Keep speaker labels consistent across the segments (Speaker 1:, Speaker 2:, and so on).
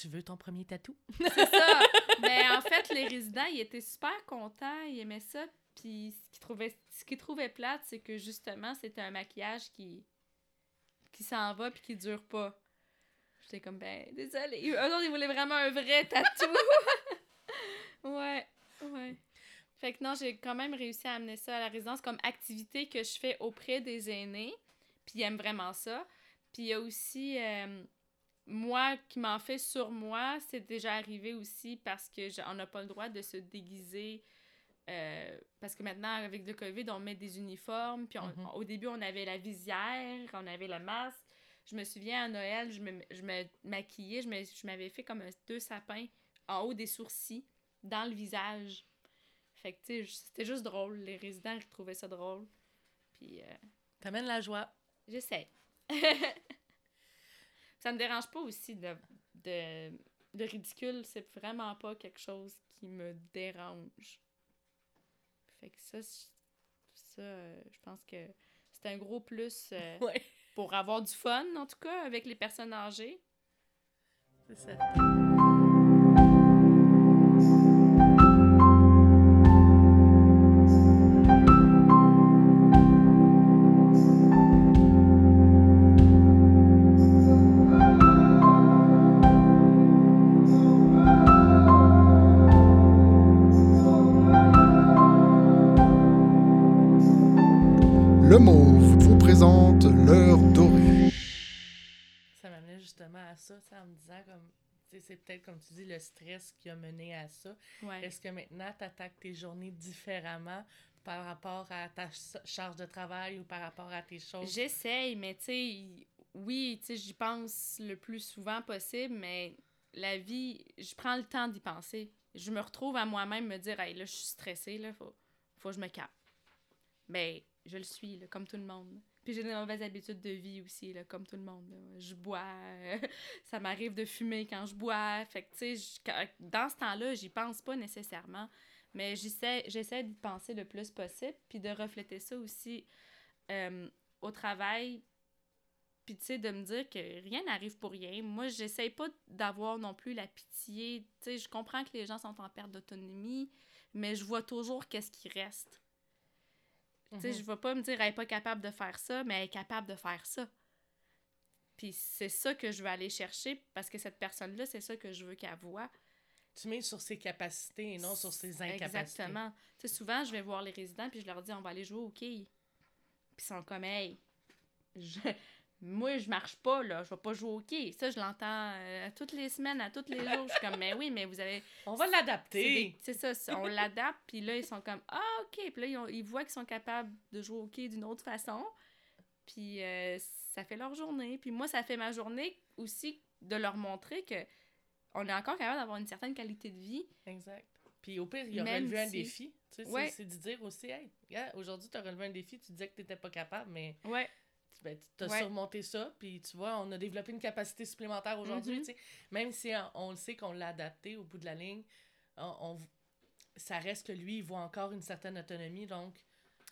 Speaker 1: Tu veux ton premier tatou?
Speaker 2: C'est ça. Mais en fait, les résidents, ils étaient super contents, ils aimaient ça. Puis ce qu'ils trouvaient, ce plate, c'est que justement, c'était un maquillage qui, qui s'en va puis qui dure pas. J'étais comme, ben, désolé. Eux autres, ils voulaient vraiment un vrai tatou. ouais, ouais. Fait que non, j'ai quand même réussi à amener ça à la résidence comme activité que je fais auprès des aînés. Puis ils aiment vraiment ça. Puis il y a aussi, euh, moi, qui m'en fait sur moi, c'est déjà arrivé aussi parce que on n'a pas le droit de se déguiser. euh, parce que maintenant, avec le COVID, on met des uniformes. Puis on-
Speaker 1: Mhm.
Speaker 2: au début, on avait la visière, on avait le masque. Je me souviens à Noël, je me, je me maquillais, je m'avais fait comme deux sapins en haut des sourcils, dans le visage. Fait que, tu sais, c'était juste drôle. Les résidents, ils trouvaient ça drôle. Puis, euh,
Speaker 1: T'amènes la joie.
Speaker 2: j'essaie. ça me dérange pas aussi de, de, de ridicule. C'est vraiment pas quelque chose qui me dérange. Fait que ça, ça euh, je pense que c'est un gros plus euh,
Speaker 1: Ouais.
Speaker 2: pour avoir du fun, en tout cas, avec les personnes âgées.
Speaker 1: C'est ça.
Speaker 3: Le Mauve vous présente l'heure dorée.
Speaker 1: Ça m'amenait justement à ça, sais, en me disant comme. C'est peut-être, comme tu dis, le stress qui a mené à ça.
Speaker 2: Ouais.
Speaker 1: Est-ce que maintenant, tu attaques tes journées différemment par rapport à ta ch- charge de travail ou par rapport à tes choses?
Speaker 2: J'essaye, mais tu sais, oui, tu sais, j'y pense le plus souvent possible, mais la vie, je prends le temps d'y penser. Je me retrouve à moi-même me dire, hey, là, je suis stressée, là, faut, faut que je me calme. Ben, je le suis, là, comme tout le monde. Puis j'ai des mauvaises habitudes de vie aussi, là, comme tout le monde. Je bois, euh, ça m'arrive de fumer quand je bois. Fait que, tu sais, dans ce temps-là, j'y pense pas nécessairement. Mais j'essaie, j'essaie d'y penser le plus possible, puis de refléter ça aussi euh, au travail. Puis, tu sais, de me dire que rien n'arrive pour rien. Moi, j'essaie pas d'avoir non plus la pitié. Tu sais, je comprends que les gens sont en perte d'autonomie, mais je vois toujours qu'est-ce qui reste. Tu sais,
Speaker 1: Mhm.
Speaker 2: je vais pas me dire, elle est pas capable de faire ça, mais elle est capable de faire ça. Puis c'est ça que je veux aller chercher, parce que cette personne-là, c'est ça que je veux qu'elle voit.
Speaker 1: Tu mets sur ses capacités et non sur ses incapacités.
Speaker 2: Exactement. Tu sais, souvent, je vais voir les résidents, puis je leur dis, on va aller jouer au quai. Puis ils sont comme, hey, je- moi, je marche pas, là, je vais pas jouer au quai. Ça, je l'entends euh, à toutes les semaines, à tous les jours. Je suis comme, mais oui, mais vous avez.
Speaker 1: On va l'adapter.
Speaker 2: C'est ça, on l'adapte, puis là, ils sont comme Ah, ok. Puis là, ils, ont- ils voient qu'ils sont capables de jouer au hockey d'une autre façon. Puis euh, ça fait leur journée. Puis moi, ça fait ma journée aussi de leur montrer que on est encore capable d'avoir une certaine qualité de vie.
Speaker 1: Exact. Puis au pire, il a
Speaker 2: Même
Speaker 1: relevé un défi. Tu sais, c'est-
Speaker 2: Ouais.
Speaker 1: c'est de dire aussi, hey, aujourd'hui, tu as relevé un défi, tu disais que tu n'étais pas capable, mais
Speaker 2: Ouais.
Speaker 1: Ben, tu as
Speaker 2: Ouais.
Speaker 1: surmonté ça, puis tu vois, on a développé une capacité supplémentaire aujourd'hui,
Speaker 2: Mhm.
Speaker 1: sais. Même si on, on le sait qu'on l'a adapté au bout de la ligne, on, on- ça reste que lui, il voit encore une certaine autonomie, donc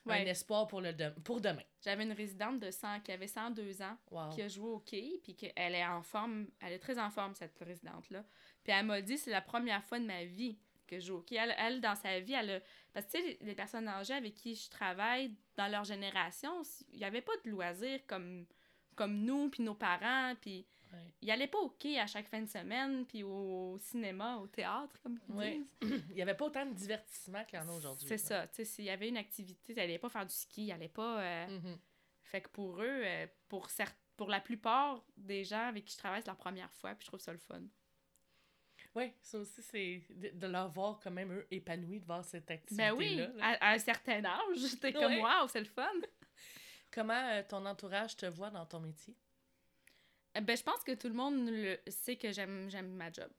Speaker 2: Ouais.
Speaker 1: un espoir pour, le de- pour demain.
Speaker 2: J'avais une résidente de 100, qui avait 102 ans,
Speaker 1: Wow.
Speaker 2: qui a joué au hockey, puis qu'elle est en forme, elle est très en forme, cette résidente-là. Puis elle m'a dit, c'est la première fois de ma vie que je joue. Elle, elle, dans sa vie, elle a... Parce que, tu sais, les- personnes âgées avec qui je travaille, dans leur génération, il n'y avait pas de loisirs comme, comme nous, puis nos parents, puis
Speaker 1: Ouais.
Speaker 2: ils n'allaient pas au hockey à chaque fin de semaine, puis au cinéma, au théâtre, comme ils
Speaker 1: Ouais.
Speaker 2: disent.
Speaker 1: Il n'y avait pas autant de divertissement qu'il y en a aujourd'hui.
Speaker 2: C'est ça, tu sais, s'il y avait une activité, ils n'allaient pas faire du ski, ils n'allaient pas... euh,
Speaker 1: Mhm.
Speaker 2: fait que pour eux, euh, pour, pour la plupart des gens avec qui je travaille, c'est leur première fois, puis je trouve ça le fun.
Speaker 1: Oui, ça aussi, c'est de, de leur voir quand même, eux, épanouis de voir cette
Speaker 2: Ben
Speaker 1: activité-là.
Speaker 2: oui,
Speaker 1: là.
Speaker 2: à, à un certain âge, j'étais comme waouh, c'est le fun.
Speaker 1: Comment euh, ton entourage te voit dans ton métier?
Speaker 2: Euh, Ben, je pense que tout le monde le sait que j'aime j'aime ma job.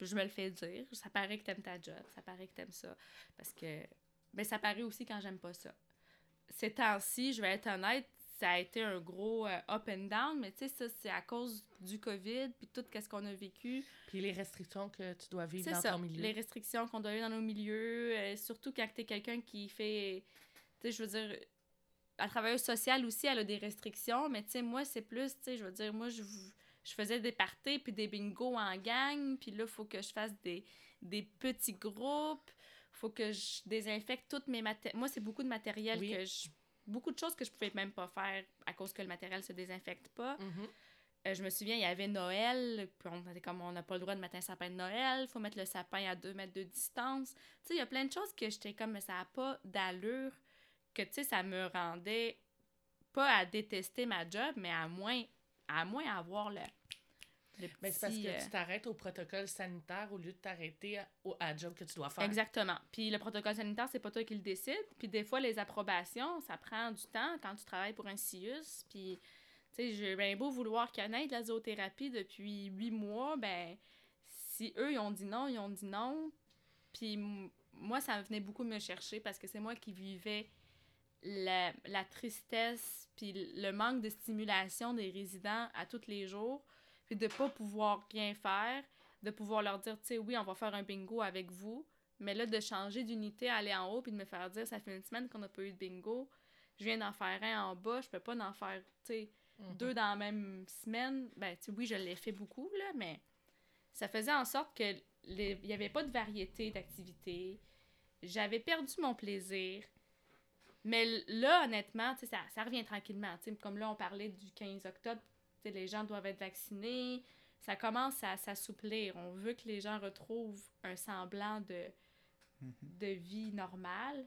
Speaker 2: Je me le fais dire. Ça paraît que t'aimes ta job, ça paraît que t'aimes ça. Parce que, ben, ça paraît aussi quand j'aime pas ça. Ces temps-ci, je vais être honnête, ça a été un gros euh, up and down, mais tu sais, ça, c'est à cause du COVID, puis tout ce qu'on a vécu.
Speaker 1: Puis les restrictions que tu dois vivre dans
Speaker 2: ça,
Speaker 1: ton milieu.
Speaker 2: les restrictions qu'on doit vivre dans nos milieux, euh, surtout quand t'es quelqu'un qui fait, tu sais, je veux dire, la travailleuse sociale aussi, elle a des restrictions, mais tu sais, moi, c'est plus, tu sais, je veux dire, moi, je, je faisais des parties puis des bingos en gang, puis là, il faut que je fasse des, des petits groupes, faut que je désinfecte toutes mes matériels. Moi, c'est beaucoup de matériel
Speaker 1: Oui.
Speaker 2: que je... Beaucoup de choses que je pouvais même pas faire à cause que le matériel se désinfecte pas.
Speaker 1: Mhm.
Speaker 2: Euh, je me souviens, il y avait Noël, puis on était comme on n'a pas le droit de mettre un sapin de Noël, faut mettre le sapin à deux mètres de distance. Tu sais, il y a plein de choses que j'étais comme, mais ça n'a pas d'allure, que tu sais, ça me rendait pas à détester ma job, mais à moins, à moins avoir le.
Speaker 1: Mais c'est parce que
Speaker 2: euh,
Speaker 1: tu t'arrêtes au protocole sanitaire au lieu de t'arrêter à, au- à la job que tu dois faire.
Speaker 2: Exactement. Puis le protocole sanitaire, c'est pas toi qui le décide. Puis des fois, les approbations, ça prend du temps quand tu travailles pour un CIUS. Puis, tu sais, j'ai bien beau vouloir connaître la zoothérapie depuis huit mois, ben, si eux, ils ont dit non, ils ont dit non. Puis moi, ça venait beaucoup me chercher parce que c'est moi qui vivais la, la tristesse puis le manque de stimulation des résidents à tous les jours. Puis de pas pouvoir rien faire de pouvoir leur dire, tu sais, oui, on va faire un bingo avec vous, mais là, de changer d'unité, aller en haut, puis de me faire dire, ça fait une semaine qu'on n'a pas eu de bingo, je viens d'en faire un en bas, je peux pas en faire, tu sais,
Speaker 1: Mhm.
Speaker 2: deux dans la même semaine. Ben, tu sais, oui, je l'ai fait beaucoup, là, mais ça faisait en sorte que il y avait pas de variété d'activités. J'avais perdu mon plaisir. Mais là, honnêtement, tu sais, ça, ça revient tranquillement. Tu sais, comme là, on parlait du 15 octobre, les gens doivent être vaccinés. Ça commence à s'assouplir. On veut que les gens retrouvent un semblant de, de vie normale.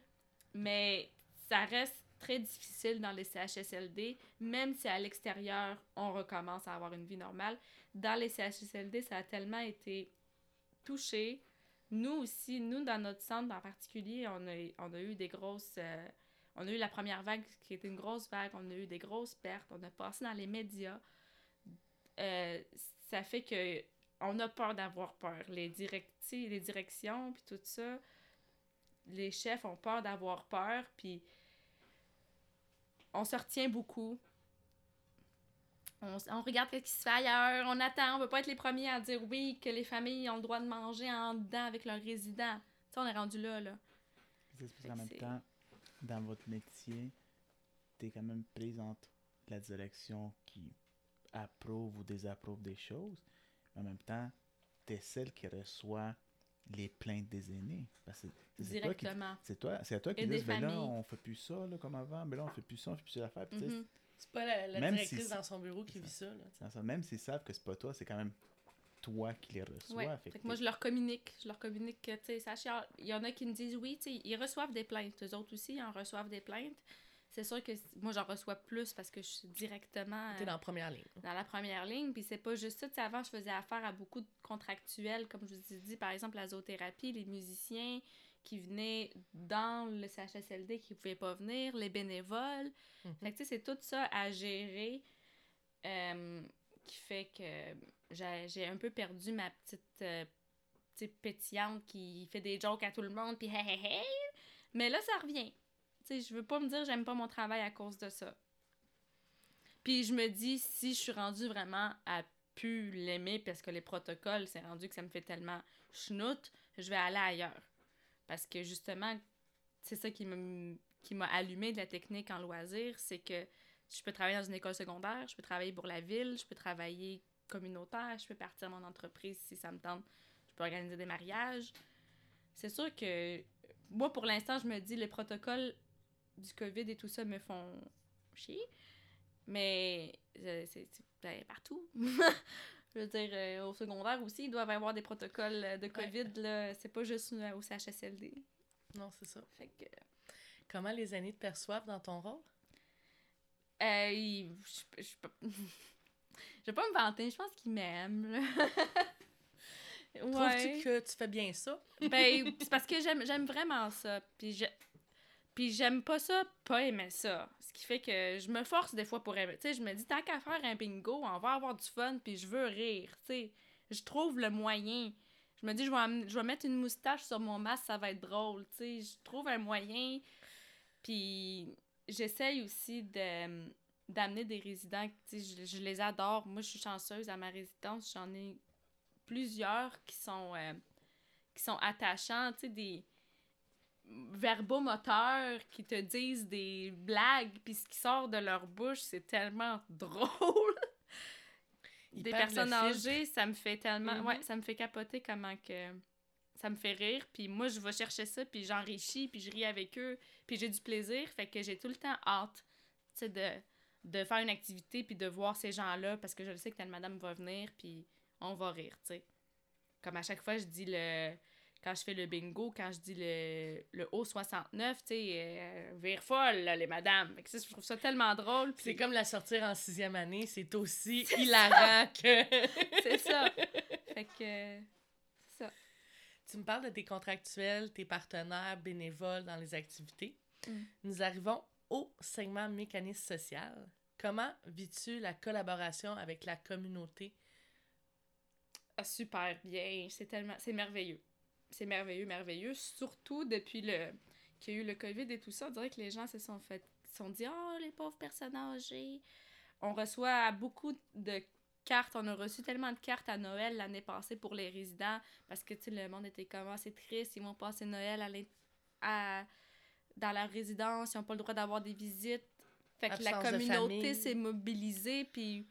Speaker 2: Mais ça reste très difficile dans les CHSLD, même si à l'extérieur, on recommence à avoir une vie normale. Dans les CHSLD, ça a tellement été touché. Nous aussi, nous, dans notre centre en particulier, on a, on a eu des grosses... euh, on a eu la première vague qui était une grosse vague, on a eu des grosses pertes, on a passé dans les médias. Euh, ça fait que on a peur d'avoir peur. Les, directi les directions, puis tout ça, les chefs ont peur d'avoir peur, puis on se retient beaucoup. On, regarde ce qui se fait ailleurs, on attend, on veut pas être les premiers à dire oui, que les familles ont le droit de manger en dedans avec leurs résidents. Tu sais, on est rendu là, là.
Speaker 4: C'est
Speaker 2: que
Speaker 4: même temps, dans votre métier, tu es quand même prise entre la direction qui approuve ou désapprouve des choses, mais en même temps, tu es celle qui reçoit les plaintes des aînés. Parce que
Speaker 2: Directement.
Speaker 4: C'est toi, c'est à toi qui dis,
Speaker 2: des
Speaker 4: ben là, on fait plus ça là, comme avant, mais là, on fait plus ça, on fait plus sais,
Speaker 2: Mhm.
Speaker 1: C'est pas la, directrice
Speaker 4: si-
Speaker 1: dans son bureau qui vit ça. là.
Speaker 4: dans ça, même s'ils savent que c'est pas toi, c'est quand même toi qui les reçois.
Speaker 2: Ouais.
Speaker 4: fait
Speaker 2: Fait
Speaker 4: que
Speaker 2: que moi, je leur communique. Je leur communique que, tu sais. Il y en a qui me disent oui, tu sais, ils reçoivent des plaintes. Eux autres aussi, ils en reçoivent des plaintes. C'est sûr que moi, j'en reçois plus parce que je suis directement
Speaker 1: T'es
Speaker 2: euh,
Speaker 1: dans la première ligne.
Speaker 2: dans la première ligne. Puis c'est pas juste ça. Tu sais, avant, je faisais affaire à beaucoup de contractuels, comme je vous ai dit, par exemple, la zoothérapie, les musiciens qui venaient dans le CHSLD qui pouvaient pas venir, les bénévoles.
Speaker 1: Mhm.
Speaker 2: Fait que, tu sais, c'est tout ça à gérer euh, qui fait que j'ai j'ai un peu perdu ma petite, euh, petite pétillante qui fait des jokes à tout le monde, puis hey, hey, hey. Mais là, ça revient. Tu sais, je veux pas me dire j'aime pas mon travail à cause de ça. Puis je me dis, si je suis rendue vraiment à plus l'aimer parce que les protocoles, c'est rendu que ça me fait tellement schnout, je vais aller ailleurs. Parce que justement, c'est ça qui m'a qui m'a allumé de la technique en loisir, c'est que je peux travailler dans une école secondaire, je peux travailler pour la ville, je peux travailler communautaire, je peux partir mon entreprise si ça me tente, je peux organiser des mariages. C'est sûr que moi, pour l'instant, je me dis les protocoles du COVID et tout ça me font chier, mais euh, c'est ben, partout. je veux dire, euh, au secondaire aussi, ils doivent avoir des protocoles de COVID, là. c'est pas juste au CHSLD.
Speaker 1: Non, c'est ça.
Speaker 2: Fait que
Speaker 1: Comment les aînés te perçoivent dans ton rôle?
Speaker 2: Euh, je, je, vais pas me vanter, je pense qu'il m'aime. là.
Speaker 1: Trouves-tu que tu fais bien ça?
Speaker 2: Ben, c'est parce que j'aime, j'aime vraiment ça. Puis, je, puis j'aime pas ça, pas aimer ça. Ce qui fait que je me force des fois pour aimer. Tu sais, je me dis, tant qu'à faire un bingo, on va avoir du fun, puis je veux rire. Tu sais, je trouve le moyen. Je me dis, je vais, je vais mettre une moustache sur mon masque, ça va être drôle. Tu sais, je trouve un moyen. Puis j'essaye aussi de d'amener des résidents, tu sais, je, je les adore. Moi, je suis chanceuse à ma résidence, j'en ai plusieurs qui sont euh, qui sont attachants, tu sais, des verbomoteurs qui te disent des blagues, puis ce qui sort de leur bouche, c'est tellement drôle. Des personnes âgées, ça me fait tellement...
Speaker 1: Mhm.
Speaker 2: Ouais, ça me fait capoter comment que... Ça me fait rire, puis moi, je vais chercher ça, puis j'enrichis, puis je ris avec eux, puis j'ai du plaisir, fait que j'ai tout le temps hâte, tu sais, de, de faire une activité, puis de voir ces gens-là, parce que je le sais que telle madame va venir, puis on va rire, tu sais. Comme à chaque fois, je dis le... Quand je fais le bingo, quand je dis le, le O69, tu sais, euh, vire folle, là, les madames. Fait que ça, je trouve ça tellement drôle.
Speaker 1: C'est comme la sortir en sixième année, c'est aussi hilarant que...
Speaker 2: C'est ça. Fait que. C'est ça.
Speaker 1: Tu me parles de tes contractuels, tes partenaires bénévoles dans les activités.
Speaker 2: Mm.
Speaker 1: Nous arrivons au segment mécanisme social. Comment vis-tu la collaboration avec la communauté?
Speaker 2: Ah, super bien. C'est tellement. C'est merveilleux. C'est merveilleux, merveilleux. Surtout depuis le qu'il y a eu le COVID et tout ça. On dirait que les gens se sont fait. sont dit Oh, les pauvres personnes âgées. On reçoit beaucoup de cartes. On a reçu tellement de cartes à Noël l'année passée pour les résidents parce que, tu sais, le monde était comme Ah, c'est triste. Ils vont passer Noël à à- dans la résidence. Ils n'ont pas le droit d'avoir des visites. Fait que la
Speaker 1: Absence
Speaker 2: communauté s'est mobilisée. Puis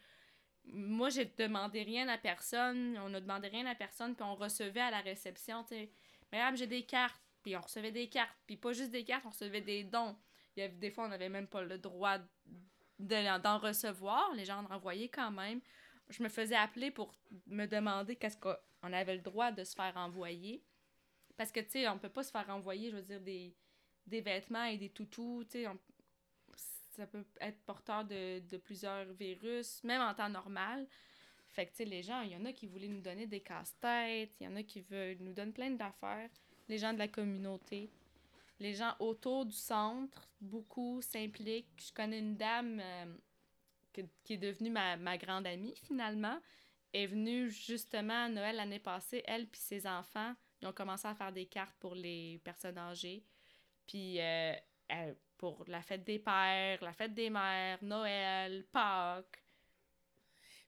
Speaker 2: moi, j'ai demandé rien à personne. On a demandé rien à personne. Puis on recevait à la réception, tu sais, Madame, j'ai des cartes. Puis on recevait des cartes. Puis pas juste des cartes, on recevait des dons. Il y avait, des fois, on n'avait même pas le droit de- d'en recevoir. Les gens en envoyaient quand même. Je me faisais appeler pour me demander qu'est-ce qu'on avait le droit de se faire envoyer. Parce que, tu sais, on peut pas se faire envoyer, je veux dire, des, des vêtements et des toutous, tu sais, ça peut être porteur de, de plusieurs virus, même en temps normal. Fait que, tu sais, les gens, il y en a qui voulaient nous donner des casse-têtes, il y en a qui veulent nous donner plein d'affaires. Les gens de la communauté. Les gens autour du centre, beaucoup s'impliquent. Je connais une dame euh, que- qui est devenue ma, ma grande amie, finalement. est venue justement à Noël l'année passée. Elle puis ses enfants, ils ont commencé à faire des cartes pour les personnes âgées. Puis euh, elle- pour la fête des pères, la fête des mères, Noël, Pâques.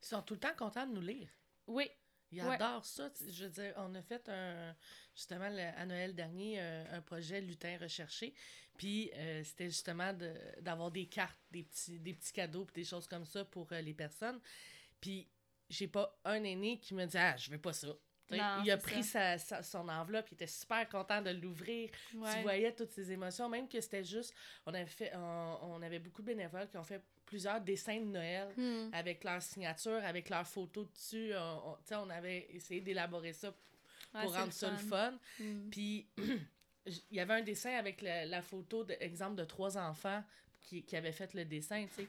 Speaker 1: Ils sont tout le temps contents de nous lire.
Speaker 2: Oui,
Speaker 1: Ils
Speaker 2: Ouais.
Speaker 1: adorent ça. Je veux dire, on a fait un, justement le- à Noël dernier euh, un, projet lutin recherché. Puis euh, c'était justement de- d'avoir des cartes, des petits, des petits cadeaux, puis des choses comme ça pour euh, les personnes. Puis j'ai pas un aîné qui me dit Ah, je veux pas ça.
Speaker 2: Non,
Speaker 1: il a pris sa, sa- son enveloppe, il était super content de l'ouvrir.
Speaker 2: ouais.
Speaker 1: Tu voyais toutes ces émotions, même que c'était juste. On avait, fait, on, on avait beaucoup de bénévoles qui ont fait plusieurs dessins de Noël
Speaker 2: Hmm.
Speaker 1: avec leur signature, avec leur photo dessus. On, on- avait essayé d'élaborer ça pour rendre ça le
Speaker 2: fun. Hmm.
Speaker 1: Puis, il y avait un dessin avec la, la photo, de, exemple, de trois enfants qui, qui avaient fait le dessin, tu sais.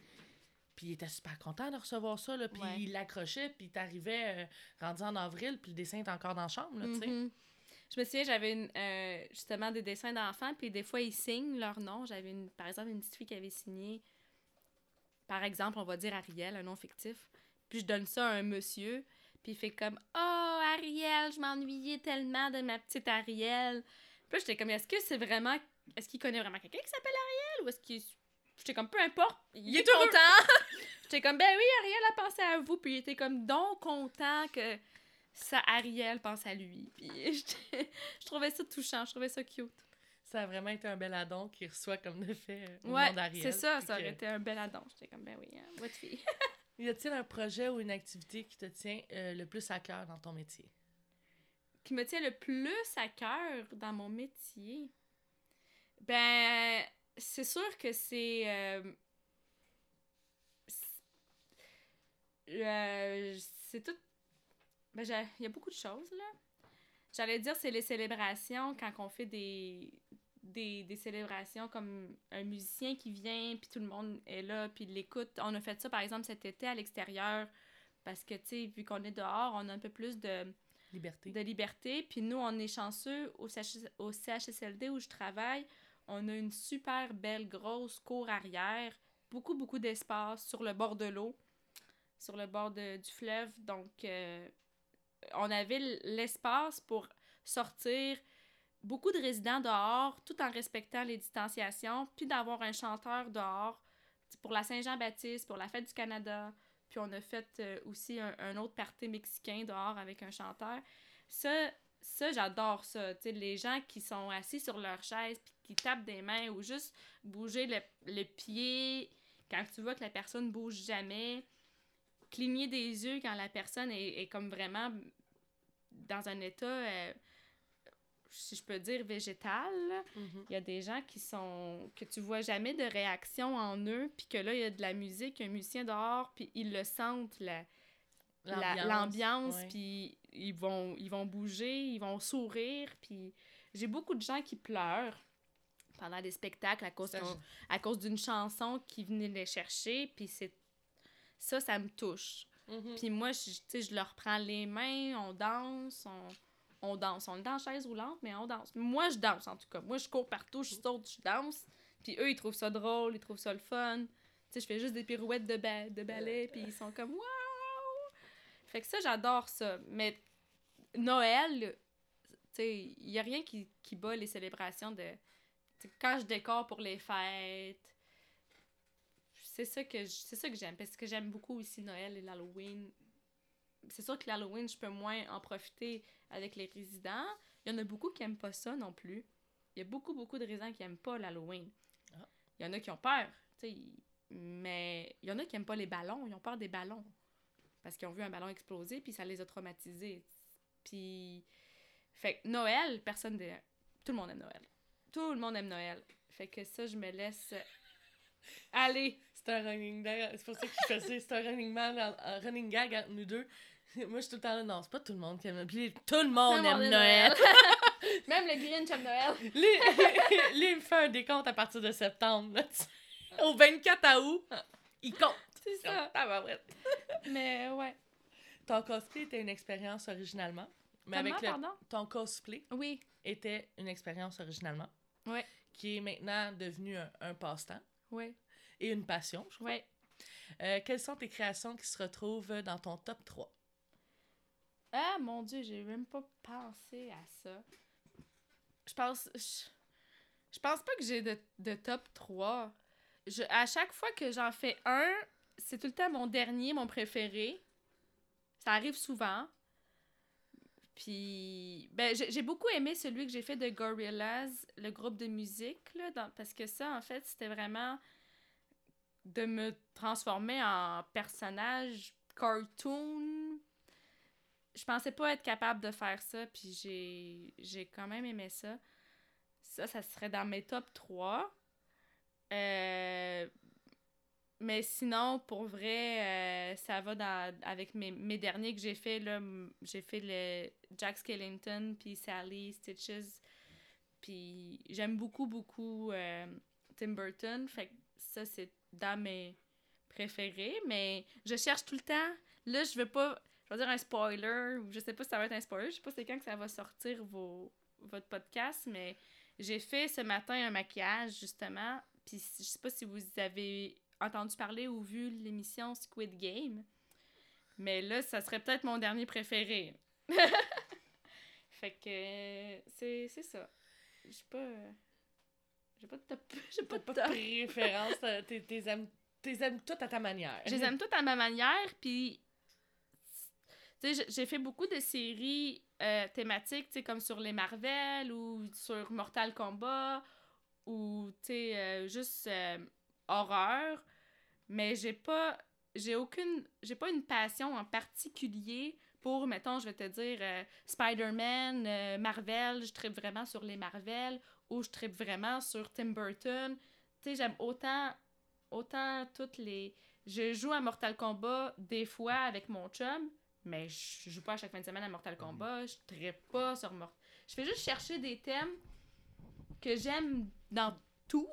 Speaker 1: Puis il était super content de recevoir ça, là. Puis
Speaker 2: Ouais.
Speaker 1: il l'accrochait, puis t'arrivais euh, rendu en avril, puis le dessin est encore dans la chambre, là, tu sais.
Speaker 2: Mhm. Je me souviens, j'avais euh, justement des dessins d'enfants, puis des fois, ils signent leur nom. J'avais, une, par exemple, une petite fille qui avait signé, par exemple, on va dire Ariel, un nom fictif. Puis je donne ça à un monsieur, puis il fait comme « Oh, Ariel, je m'ennuyais tellement de ma petite Ariel. » Puis j'étais comme « Est-ce que c'est vraiment... Est-ce qu'il connaît vraiment quelqu'un qui s'appelle Ariel? Ou est-ce qu'il... J'étais comme « Peu importe, il,
Speaker 1: est
Speaker 2: est, content. » J'étais comme « Ben oui, Ariel a pensé à vous. » Puis il était comme donc content que ça Ariel pense à lui. Puis je trouvais ça touchant, je trouvais ça cute.
Speaker 1: Ça a vraiment été un bel addon qu'il reçoit comme de fait euh, au
Speaker 2: Ouais,
Speaker 1: nom d'Ariel.
Speaker 2: c'est ça, ça
Speaker 1: que-
Speaker 2: aurait été un bel addon. J'étais comme, ben oui, hein, votre fille.
Speaker 1: Y a-t-il un projet ou une activité qui te tient euh, le plus à cœur dans ton métier?
Speaker 2: Qui me tient le plus à cœur dans mon métier? Ben, c'est sûr que c'est. euh, c'est- euh, c'est tout. Ben, il y a beaucoup de choses, là. J'allais dire, c'est les célébrations, quand on fait des, des, des célébrations comme un musicien qui vient, puis tout le monde est là, puis l'écoute. On a fait ça, par exemple, cet été à l'extérieur, parce que, tu sais, vu qu'on est dehors, on a un peu plus de,
Speaker 1: Liberté.
Speaker 2: de liberté. Puis nous, on est chanceux au, CH au CHSLD où je travaille. On a une super belle grosse cour arrière, beaucoup, beaucoup d'espace sur le bord de l'eau, sur le bord du fleuve. Donc, euh, on avait l'espace pour sortir beaucoup de résidents dehors, tout en respectant les distanciations, puis d'avoir un chanteur dehors pour la Saint-Jean-Baptiste, pour la Fête du Canada. Puis on a fait euh, aussi un, autre party mexicain dehors avec un chanteur. Ça, ça j'adore ça. Les gens qui sont assis sur leur chaise puis qui tapent des mains ou juste bouger le, le pied quand tu vois que la personne bouge jamais. Cligner des yeux quand la personne est, est comme vraiment dans un état, euh, si je peux dire, végétal.
Speaker 1: Mhm.
Speaker 2: Il y a des gens qui sont. que tu vois jamais de réaction en eux, puis que là, il y a de la musique, un musicien dehors, puis ils le sentent, la- la- l'ambiance,
Speaker 1: ouais.
Speaker 2: puis ils vont, ils vont bouger, ils vont sourire, puis j'ai beaucoup de gens qui pleurent pendant des spectacles à cause à cause d'une chanson qui venait les chercher, puis c'est ça, ça me touche.
Speaker 1: Mhm.
Speaker 2: Puis moi, je, je leur prends les mains, on danse, on, on danse. On est en chaise roulante, mais on danse. Moi, je danse, en tout cas. Moi, je cours partout, je saute, je danse. Puis eux, ils trouvent ça drôle, ils trouvent ça le fun. Tu sais, je fais juste des pirouettes de, ba- de ballet, puis ils sont comme « Wow! » Fait que ça, j'adore ça. Mais Noël, tu sais, il y a rien qui, qui bat les célébrations de... Quand je décore pour les fêtes, c'est ça que c'est ça que j'aime parce que j'aime beaucoup aussi Noël et l'Halloween. C'est sûr que l'Halloween, je peux moins en profiter avec les résidents. Il y en a beaucoup qui aiment pas ça non plus. Il y a beaucoup beaucoup de résidents qui aiment pas l'Halloween.
Speaker 1: Ah.
Speaker 2: Il y en a qui ont peur, tu sais, mais il y en a qui aiment pas les ballons, ils ont peur des ballons parce qu'ils ont vu un ballon exploser puis ça les a traumatisés. Puis fait que Noël, personne de tout le monde aime Noël. Tout le monde aime Noël. Fait que ça je me laisse aller
Speaker 1: C'est un running gag. C'est pour ça qu'il faisait. C'est un running man, un running gag entre nous deux. Moi, je suis tout le temps là. Non, c'est pas tout le monde qui aime. Puis tout le monde aime Noël.
Speaker 2: Même le Grinch aime Noël.
Speaker 1: Lui, lui, il me fait un décompte à partir de septembre. là. Au 24 août, il compte.
Speaker 2: C'est ça.
Speaker 1: Tabarouette.
Speaker 2: Mais ouais.
Speaker 1: Ton cosplay était une expérience originalement. Mais
Speaker 2: Comment,
Speaker 1: avec le,
Speaker 2: pardon?
Speaker 1: ton cosplay
Speaker 2: Oui.
Speaker 1: était une expérience originalement.
Speaker 2: Ouais.
Speaker 1: Qui est maintenant devenu un, un passe-temps
Speaker 2: Ouais.
Speaker 1: Et une passion. je crois.
Speaker 2: Ouais.
Speaker 1: Euh, quelles sont tes créations qui se retrouvent dans ton top 3?
Speaker 2: Ah mon dieu, j'ai même pas pensé à ça. Je pense. Je, je pense pas que j'ai de, de top 3. Je, à chaque fois que j'en fais un, c'est tout le temps mon dernier, mon préféré. Ça arrive souvent. Puis, ben, j'ai beaucoup aimé celui que j'ai fait de Gorillaz, le groupe de musique, là, dans- parce que ça, en fait, c'était vraiment de me transformer en personnage cartoon. Je pensais pas être capable de faire ça, puis j'ai j'ai quand même aimé ça. Ça, ça serait dans mes top 3. Euh, mais sinon, pour vrai, euh, ça va dans, avec mes, mes derniers que j'ai fait. là, J'ai fait le Jack Skellington, puis Sally Stitches. Puis j'aime beaucoup, beaucoup euh, Tim Burton. Fait que ça, c'est dans mes préférés. Mais je cherche tout le temps. Là, je veux pas. Je vais dire un spoiler, ou je sais pas si ça va être un spoiler. Je sais pas c'est quand que ça va sortir vos, votre podcast, mais j'ai fait ce matin un maquillage, justement. Puis je sais pas si vous avez entendu parler ou vu l'émission Squid Game. Mais là, ça serait peut-être mon dernier préféré. fait que c'est ça. J'ai pas. J'ai pas de top. J'ai pas
Speaker 1: Pas
Speaker 2: de top.
Speaker 1: préférence. euh, T'es t'es aimes, t'es aimes toutes à ta manière.
Speaker 2: Je les aime toutes à ma manière, puis tu sais, j'ai- j'ai fait beaucoup de séries euh, thématiques, tu sais, comme sur les Marvel ou sur Mortal Kombat ou, tu sais, euh, juste euh, horreur, mais j'ai pas, j'ai aucune, j'ai pas une passion en particulier pour, mettons, je vais te dire, euh, Spider-Man, euh, Marvel, je tripe vraiment sur les Marvel ou je tripe vraiment sur Tim Burton. Tu sais, j'aime autant, autant toutes les... Je joue à Mortal Kombat des fois avec mon chum, mais je joue pas à chaque fin de semaine à Mortal Kombat. Je trippe pas sur Mortal... Je fais juste chercher des thèmes que j'aime dans tout,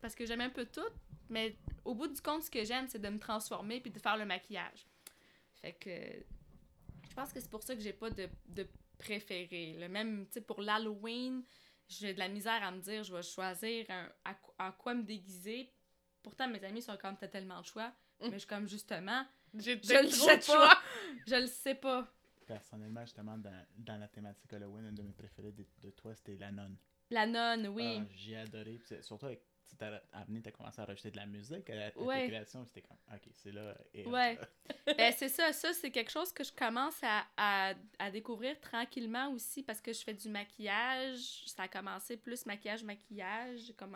Speaker 2: parce que j'aime un peu tout, mais au bout du compte, ce que j'aime, c'est de me transformer puis de faire le maquillage. Fait que je pense que c'est pour ça que j'ai pas de, de préféré. Le même, tu sais, pour l'Halloween, j'ai de la misère à me dire, je vais choisir un, à, à quoi me déguiser. Pourtant, mes amis sont comme, t'as tellement de choix. Mais je suis comme, justement,
Speaker 1: J'ai
Speaker 2: je le
Speaker 1: trop
Speaker 2: sais pas. Je le sais pas.
Speaker 4: Personnellement, justement, dans, dans la thématique Halloween, un de mes préférés de, de toi, c'était La Nonne.
Speaker 2: La nonne, oui.
Speaker 4: Ah, J'ai adoré. surtout, avec, tu t'as amené, t'as commencé à rajouter de la musique à, à
Speaker 2: Ouais.
Speaker 4: tes créations. C'était comme, ok, c'est là. Et
Speaker 2: Ouais. Ben, c'est ça, ça, c'est quelque chose que je commence à, à, à découvrir tranquillement aussi parce que je fais du maquillage. Ça a commencé plus maquillage-maquillage, comme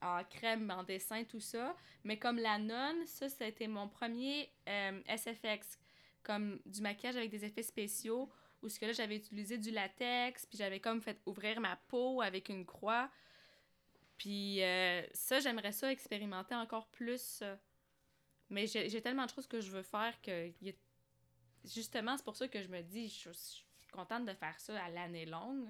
Speaker 2: en, en crème, en dessin, tout ça. Mais comme la nonne, ça, c'était mon premier euh, SFX, comme du maquillage avec des effets spéciaux, où ce que là, j'avais utilisé du latex, puis j'avais comme fait ouvrir ma peau avec une croix. Puis euh, ça, j'aimerais ça expérimenter encore plus. euh. Mais j'ai tellement de choses que je veux faire que y a- justement, c'est pour ça que je me dis, je, je suis contente de faire ça à l'année longue.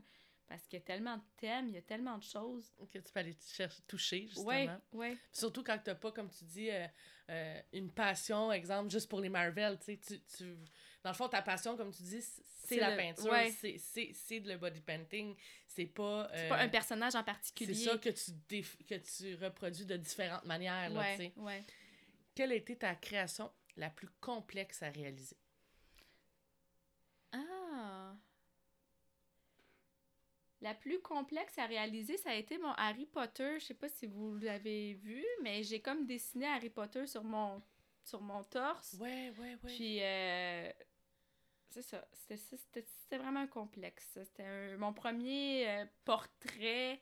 Speaker 2: Parce qu'il y a tellement de thèmes, il y a tellement de choses.
Speaker 1: Que tu peux aller chercher, toucher, justement.
Speaker 2: Ouais, ouais.
Speaker 1: Surtout quand t'as pas, comme tu dis, euh, euh, une passion, exemple, juste pour les Marvel, tu sais, tu, tu- Dans le fond, ta passion, comme tu dis, c'est
Speaker 2: C'est
Speaker 1: la
Speaker 2: le-
Speaker 1: peinture,
Speaker 2: ouais.
Speaker 1: c'est- c'est c'est de le body painting, c'est pas...
Speaker 2: C'est
Speaker 1: euh,
Speaker 2: pas un personnage en
Speaker 1: C'est
Speaker 2: particulier.
Speaker 1: ça que tu, déf- que tu reproduis de différentes manières, là.
Speaker 2: Ouais, ouais.
Speaker 1: Quelle a été ta création la plus complexe à réaliser?
Speaker 2: Ah. La plus complexe à réaliser, ça a été mon Harry Potter. Je sais pas si vous l'avez vu, mais j'ai comme dessiné Harry Potter sur mon, sur mon torse.
Speaker 1: Ouais, ouais, ouais.
Speaker 2: Puis, euh, c'est ça. C'était vraiment complexe. C'était mon premier euh, portrait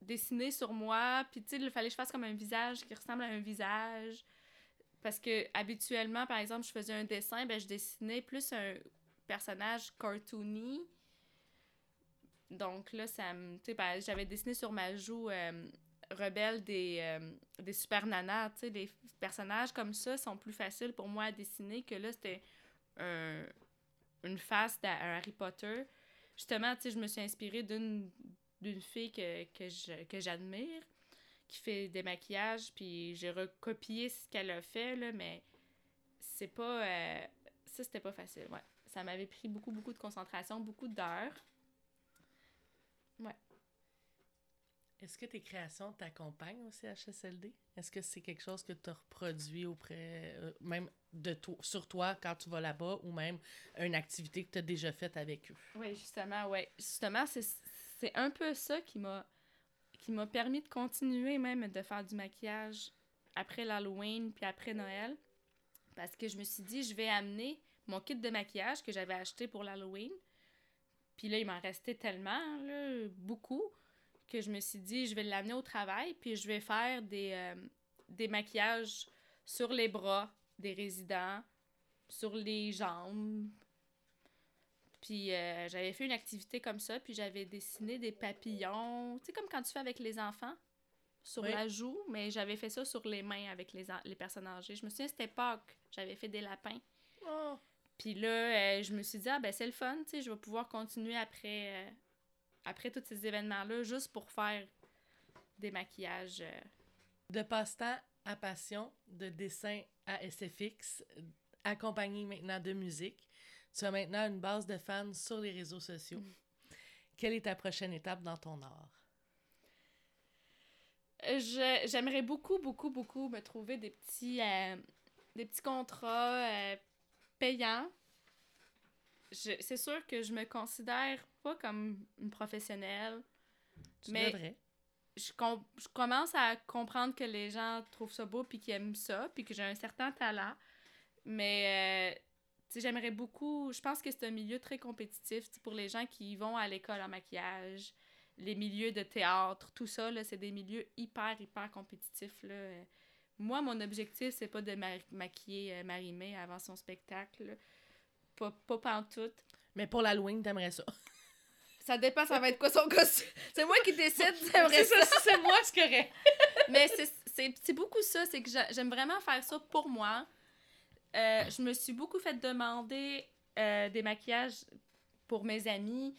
Speaker 2: dessiné sur moi. Puis, tu sais, il fallait que je fasse comme un visage qui ressemble à un visage. Parce que, habituellement, par exemple, je faisais un dessin, ben, je dessinais plus un personnage cartoony. Donc là, ça me. Tu sais, j'avais dessiné sur ma joue euh, rebelle des, euh, des super nanas. Tu sais, des personnages comme ça sont plus faciles pour moi à dessiner que là, c'était un- une face d'un Harry Potter. Justement, tu sais, je me suis inspirée d'une fille que, que j'admire, qui fait des maquillages, puis j'ai recopié ce qu'elle a fait, là, mais c'est pas... euh, ça, c'était pas facile, ouais. Ça m'avait pris beaucoup, beaucoup de concentration, beaucoup d'heures.
Speaker 1: Est-ce que tes créations t'accompagnent aussi à HSLD? Est-ce que c'est quelque chose que tu as reproduit auprès, euh, même sur toi quand tu vas là-bas, ou même une activité que tu as déjà faite avec eux?
Speaker 2: Oui, justement, ouais. Justement, c'est, un peu ça qui m'a qui m'a permis de continuer même de faire du maquillage après l'Halloween puis après Noël. Parce que je me suis dit, je vais amener mon kit de maquillage que j'avais acheté pour l'Halloween. Puis là, il m'en restait tellement, beaucoup, que je me suis dit, je vais l'amener au travail, puis je vais faire des, euh, des maquillages sur les bras des résidents, sur les jambes, puis euh, j'avais fait une activité comme ça, puis j'avais dessiné des papillons, tu sais, comme quand tu fais avec les enfants, sur
Speaker 1: Oui.
Speaker 2: la joue, mais j'avais fait ça sur les mains avec les, les personnes âgées. Je me souviens, c'était Pâques, j'avais fait des lapins.
Speaker 1: Oh!
Speaker 2: Puis là, euh, je me suis dit, ah ben c'est le fun, tu sais, je vais pouvoir continuer après, euh, après tous ces événements-là, juste pour faire des maquillages. euh.
Speaker 1: De passe-temps à passion, de dessin à SFX, accompagné maintenant de musique. Tu as maintenant une base de fans sur les réseaux sociaux.
Speaker 2: Mm.
Speaker 1: Quelle est ta prochaine étape dans ton art?
Speaker 2: Euh, J'aimerais beaucoup, beaucoup, beaucoup me trouver des petits, euh, des petits contrats euh, payants. Je- C'est sûr que je me considère pas comme une professionnelle.
Speaker 1: Tu
Speaker 2: Mais-
Speaker 1: devrais.
Speaker 2: Je, com- je commence à comprendre que les gens trouvent ça beau puis qu'ils aiment ça puis que j'ai un certain talent. Mais euh, j'aimerais beaucoup. Je pense que c'est un milieu très compétitif pour les gens qui vont à l'école en maquillage, les milieux de théâtre, tout ça, là, c'est des milieux hyper, hyper compétitifs. Là. Moi, mon objectif, c'est pas de ma- maquiller euh, Marie-Mé avant son spectacle. Pas, pas pantoute.
Speaker 1: Mais pour l'Halloween, t'aimerais ça.
Speaker 2: Ça dépend, ça va être quoi son costume. C'est moi qui décide, j'aimerais
Speaker 1: C'est ça, c'est moi, c'est correct.
Speaker 2: Mais c'est- beaucoup ça, c'est que j'a- j'aime vraiment faire ça pour moi. Euh, je me suis beaucoup fait demander euh, des maquillages pour mes amis,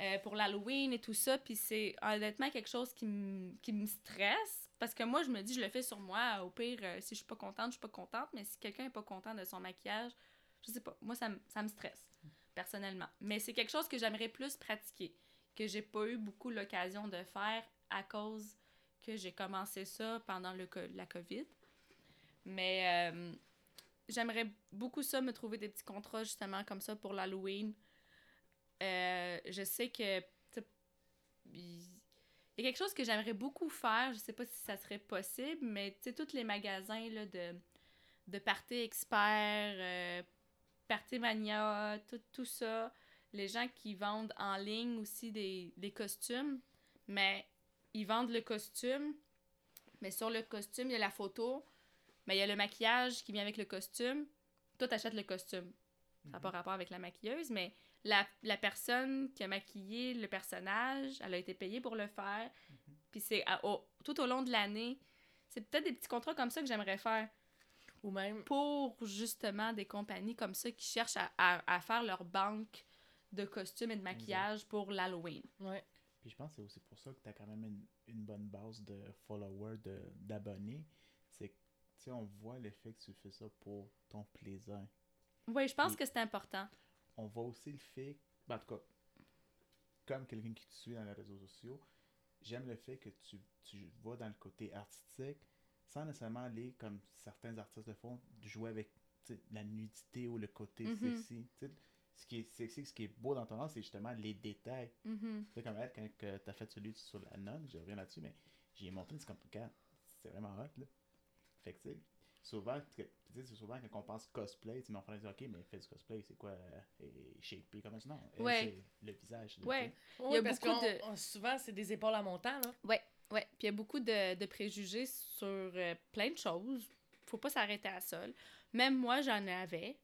Speaker 2: euh, pour l'Halloween et tout ça, puis c'est honnêtement quelque chose qui me qui me stresse, parce que moi, je me dis, je le fais sur moi, au pire, si je suis pas contente, je suis pas contente, mais si quelqu'un est pas content de son maquillage, je sais pas, moi, ça, me- stresse, personnellement. Mais c'est quelque chose que j'aimerais plus pratiquer, que j'ai pas eu beaucoup l'occasion de faire à cause que j'ai commencé ça pendant la COVID. Mais euh, j'aimerais beaucoup ça, me trouver des petits contrats justement comme ça pour l'Halloween. Euh, je sais que il y a quelque chose que j'aimerais beaucoup faire, je sais pas si ça serait possible, mais tu sais, tous les magasins là, de, de Party Expert, euh, Party Mania, tout, tout ça, les gens qui vendent en ligne aussi des, des costumes, mais ils vendent le costume, Mais sur le costume, il y a la photo, mais il y a le maquillage qui vient avec le costume. Toi, t'achètes le costume. Ça n'a pas rapport avec la maquilleuse, mais la, la personne qui a maquillé le personnage, elle a été payée pour le faire. Puis c'est au- tout au long de l'année. C'est peut-être des petits contrats comme ça que j'aimerais faire
Speaker 1: Ou même,
Speaker 2: pour justement des compagnies comme ça qui cherchent à, à- à faire leur banque de costumes et de maquillage pour l'Halloween.
Speaker 1: ouais.
Speaker 4: Puis je pense que c'est aussi pour ça que tu as quand même une, une bonne base de followers, de- d'abonnés. C'est que, tu sais, on voit l'effet que tu fais ça pour ton plaisir.
Speaker 2: Oui, je pense que c'est important.
Speaker 4: On voit aussi le fait, ben, en tout cas, comme quelqu'un qui te suit dans les réseaux sociaux, j'aime le fait que tu, tu vas dans le côté artistique sans nécessairement aller, comme certains artistes le font, jouer avec tu la nudité ou le côté
Speaker 2: Mhm.
Speaker 4: sexy. Tu ce qui est sexy, ce qui est beau dans ton art, c'est justement les détails.
Speaker 2: Mhm.
Speaker 4: Tu sais, comme elle, quand tu as fait celui sur la nonne, je reviens là-dessus, mais j'ai montré, c'est comme, regarde, c'est vraiment hot, là. Fait que, tu sais, souvent, tu sais, c'est souvent quand on pense cosplay, tu mon frère dit, ok, mais fait du cosplay, c'est quoi, euh, et shapé comme ça? Non,
Speaker 2: Ouais.
Speaker 4: c'est le visage.
Speaker 2: Ouais.
Speaker 4: tu
Speaker 2: a
Speaker 1: parce
Speaker 2: de-
Speaker 1: on- souvent, c'est des épaules à montant, là.
Speaker 2: Ouais, ouais. Puis il y a beaucoup de, de préjugés sur euh, plein de choses. Faut pas s'arrêter à ça. Même moi, j'en avais.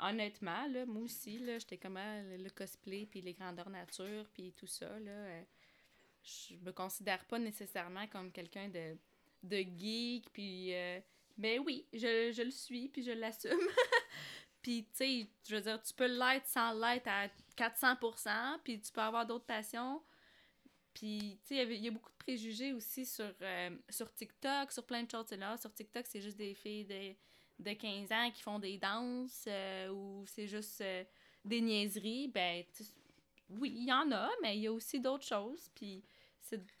Speaker 2: Honnêtement, là, moi aussi, là, j'étais comme ah, le, cosplay, puis les grandeurs nature, puis tout ça, là. euh, je me considère pas nécessairement comme quelqu'un de, de geek, puis... euh, mais oui, je, je le suis, puis je l'assume. puis, tu sais, je veux dire, tu peux l'être sans l'être à 400%, puis tu peux avoir d'autres passions. Puis, tu sais, il y a beaucoup de préjugés aussi sur, euh, sur TikTok, sur plein de choses. Là. Sur TikTok, c'est juste des filles de, de 15 ans qui font des danses euh, ou c'est juste euh, des niaiseries. Ben, oui, il y en a, mais il y a aussi d'autres choses. Puis,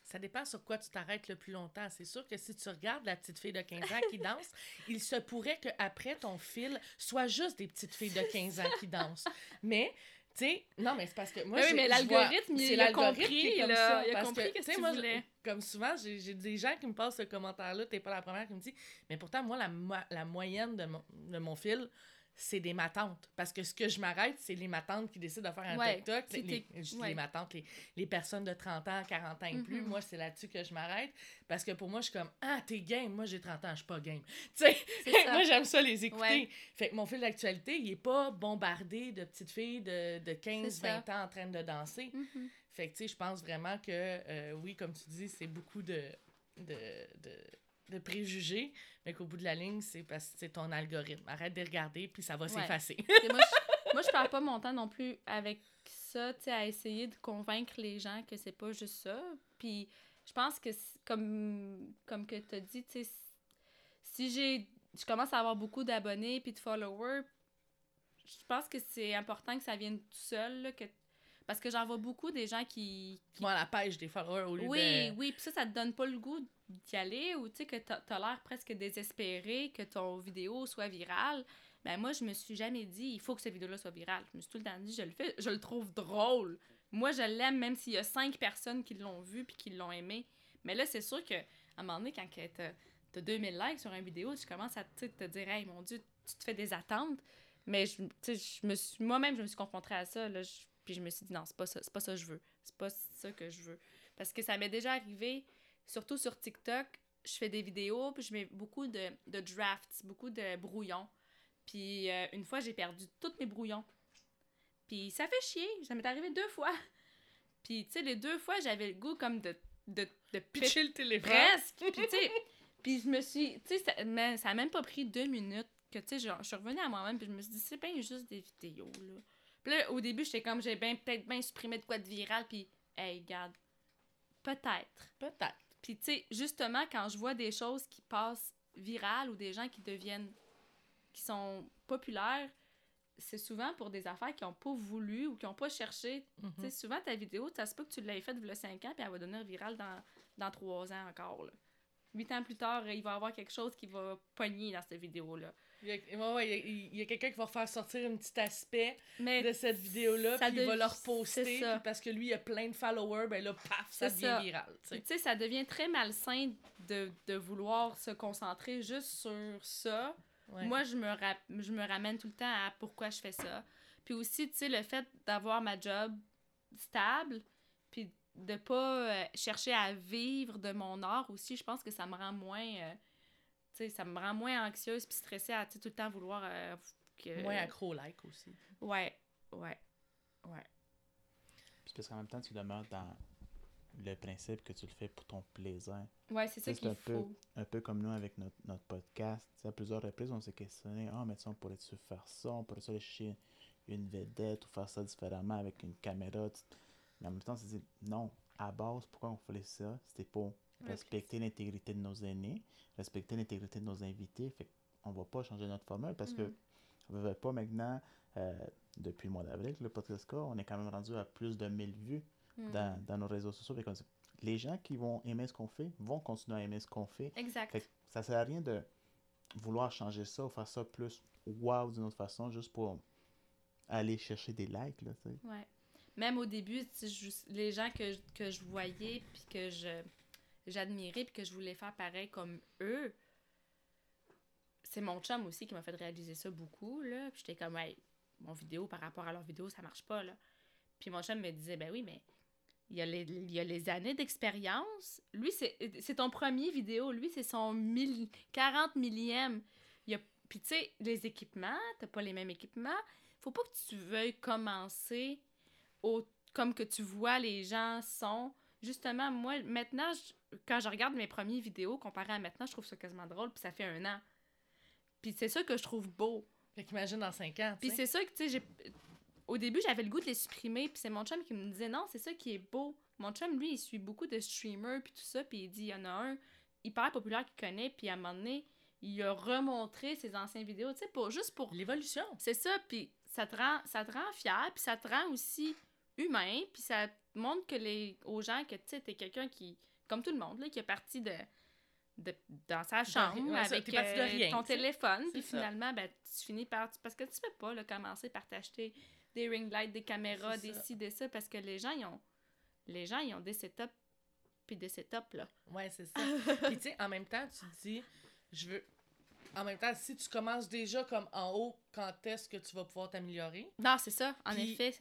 Speaker 1: Ça dépend sur quoi tu t'arrêtes le plus longtemps. C'est sûr que si tu regardes la petite fille de 15 ans qui danse, il se pourrait qu'après ton fil soit juste des petites filles de 15 ans qui dansent. Mais, tu sais, non, mais c'est parce que moi,
Speaker 2: Ben oui, mais l'algorithme, il- a compris, il a compris
Speaker 1: que, tu moi,
Speaker 2: voulais.
Speaker 1: Comme souvent, j'ai des gens qui me passent ce commentaire-là, t'es pas la première qui me dit, mais pourtant, moi, la, la moyenne de mon, de mon fil, c'est des matantes. Parce que ce que je m'arrête, c'est les matantes qui décident de faire un
Speaker 2: Ouais,
Speaker 1: TikTok. Les,
Speaker 2: ouais.
Speaker 1: les matantes, les, les personnes de 30 ans, 40 ans et plus.
Speaker 2: Mhm.
Speaker 1: Moi, c'est là-dessus que je m'arrête. Parce que pour moi, je suis comme, ah, t'es game. Moi, j'ai 30 ans, je suis pas game. Tu sais, moi, j'aime ça les écouter.
Speaker 2: Ouais.
Speaker 1: Fait que mon fil d'actualité, il est pas bombardé de petites filles de, de 15,
Speaker 2: C'est ça.
Speaker 1: 20 ans en train de danser.
Speaker 2: Mhm.
Speaker 1: Fait que, tu sais, je pense vraiment que, euh, oui, comme tu dis, c'est beaucoup de, de, de, de préjugés, mais qu'au bout de la ligne, c'est parce que c'est ton algorithme. Arrête de regarder, puis ça va s'effacer.
Speaker 2: Moi, je, moi, je perds pas mon temps non plus avec ça, tu sais, à essayer de convaincre les gens que c'est pas juste ça. Puis je pense que, comme, comme que tu as dit, tu sais, si j'ai je commence à avoir beaucoup d'abonnés puis de followers, je pense que c'est important que ça vienne tout seul, là, que, parce que j'en vois beaucoup des gens qui,
Speaker 1: Tu vas à la pêche des followers au lieu
Speaker 2: oui,
Speaker 1: de...
Speaker 2: oui, puis ça, ça te donne pas le goût d'y aller ou tu sais que t'as t'as l'air presque désespéré que ton vidéo soit virale. Ben moi, je me suis jamais dit, il faut que cette vidéo-là soit virale. Je me suis tout le temps dit, je le fais, je le trouve drôle. Moi, je l'aime même s'il y a cinq personnes qui l'ont vu puis qui l'ont aimé. Mais là, c'est sûr que à un moment donné, quand t'as as 2000 likes sur une vidéo, tu commences à te dire, hey, mon Dieu, tu te fais des attentes. Mais je me suis, moi-même, je me suis confrontée à ça. Là, je- puis je me suis dit, non, c'est pas ça, c'est pas ça que je veux. C'est pas ça que je veux. Parce que ça m'est déjà arrivé, surtout sur TikTok, je fais des vidéos, puis je mets beaucoup de, de drafts, beaucoup de brouillons. Puis euh, une fois, j'ai perdu tous mes brouillons. Puis ça fait chier, ça m'est arrivé deux fois. Puis tu sais, les deux fois, j'avais le goût comme de, de, de
Speaker 1: Pitcher le téléphone.
Speaker 2: Presque. Puis, tu sais, puis je me suis. Tu sais, ça, mais ça a même pas pris deux minutes que, tu sais, genre, je suis revenue à moi-même, puis je me suis dit, c'est bien juste des vidéos, là. Puis là, au début, j'étais comme, j'ai bien, peut-être bien supprimé de quoi de viral, puis, hey, regarde, peut-être.
Speaker 1: Peut-être.
Speaker 2: Puis, tu sais, justement, quand je vois des choses qui passent virales ou des gens qui deviennent. qui sont populaires, c'est souvent pour des affaires qui n'ont pas voulu ou qui n'ont pas cherché.
Speaker 1: Mhm.
Speaker 2: Tu sais, souvent, ta vidéo, ça se peut que tu l'aies faite il y a 5 ans, puis elle va devenir virale dans, dans 3 ans encore. Là. 8 ans plus tard, il va y avoir quelque chose qui va pogner dans cette vidéo-là.
Speaker 1: Il y a, ouais, ouais, il y a- y quelqu'un qui va faire sortir un petit aspect
Speaker 2: Mais
Speaker 1: de cette vidéo-là, puis il va
Speaker 2: dev-
Speaker 1: le reposter, parce que lui, il a plein de followers, ben là, paf, ça devient
Speaker 2: ça.
Speaker 1: viral. tu sais.
Speaker 2: Ça devient très malsain de, de vouloir se concentrer juste sur ça.
Speaker 1: Ouais.
Speaker 2: Moi, je me, je me ramène tout le temps à pourquoi je fais ça. Puis aussi, tu sais, le fait d'avoir ma job stable, puis de pas euh, chercher à vivre de mon art aussi, je pense que ça me rend moins. euh, sais, ça me rend moins anxieuse puis stressée à tout le temps vouloir. euh, que...
Speaker 1: Moins accro-like aussi.
Speaker 2: Ouais, ouais, ouais.
Speaker 4: Puis parce qu'en même temps, tu demeures dans le principe que tu le fais pour ton plaisir.
Speaker 2: Ouais, c'est ça qu'il
Speaker 4: un peu,
Speaker 2: faut.
Speaker 4: un peu comme nous avec notre, notre podcast. À plusieurs reprises, on s'est questionné Ah, mais tu sais, on pourrait-tu faire ça? On pourrait-tu aller chercher une vedette ou faire ça différemment avec une caméra Mais en même temps, on s'est dit Non, à base, pourquoi on faisait ça? C'était pour respecter l'intégrité de nos aînés, respecter l'intégrité de nos invités. Fait qu'on va pas changer notre formule parce que
Speaker 2: Mhm.
Speaker 4: on ne veut pas maintenant, euh, depuis le mois d'avril, le podcast, on est quand même rendu à plus de 1000 vues
Speaker 2: Mhm.
Speaker 4: dans, dans nos réseaux sociaux. Fait les gens qui vont aimer ce qu'on fait vont continuer à aimer ce qu'on fait.
Speaker 2: Exact.
Speaker 4: Fait que ça sert à rien de vouloir changer ça ou faire ça plus wow d'une autre façon juste pour aller chercher des likes. Là.
Speaker 2: Ouais. Même au début, je- les gens que, je- que je voyais, puis que je j'admirais, puis que je voulais faire pareil comme eux, c'est mon chum aussi qui m'a fait réaliser ça beaucoup, là. Puis j'étais comme, hey, mon vidéo par rapport à leur vidéo, ça marche pas, là. Puis mon chum me disait, ben oui, mais il y a les, il y a les années d'expérience. Lui, c'est ton premier vidéo. Lui, c'est son mille, 40 millième. Il y a, puis tu sais, les équipements, t'as pas les mêmes équipements. Faut pas que tu veuilles commencer au, comme que tu vois les gens sont. Justement, moi, maintenant, je- quand je regarde mes premières vidéos comparé à maintenant, je trouve ça quasiment drôle, puis ça fait un an. Puis c'est ça que je trouve beau.
Speaker 1: Fait qu'imagine dans 5 ans.
Speaker 2: Puis c'est ça que, tu sais, j'ai... Au début, j'avais le goût de les supprimer, puis c'est mon chum qui me disait non, c'est ça qui est beau. Mon chum, lui, il suit beaucoup de streamers, puis tout ça, puis il dit, il y en a un hyper populaire qu'il connaît, puis à un moment donné, il a remontré ses anciennes vidéos, tu sais, pour, juste pour...
Speaker 1: L'évolution.
Speaker 2: C'est ça, puis ça te rend, ça te rend fier, puis ça te rend aussi humain, puis ça montre que les, aux gens que, tu sais, t'es quelqu'un qui, comme tout le monde, là, qui est parti de... De, dans sa chambre
Speaker 1: ouais, ça,
Speaker 2: avec euh,
Speaker 1: rien,
Speaker 2: ton téléphone puis finalement ben, tu finis par parce que tu peux pas là, commencer par t'acheter des ring lights, des caméras, des ci, des ça, parce que les gens, ils ont, les gens, ils ont des setups, puis des setups, là.
Speaker 1: Ouais, c'est ça. Puis tu sais, en même temps, tu te dis, je veux. En même temps, si tu commences déjà comme en haut, quand est-ce que tu vas pouvoir t'améliorer?
Speaker 2: Non, c'est ça, en effet.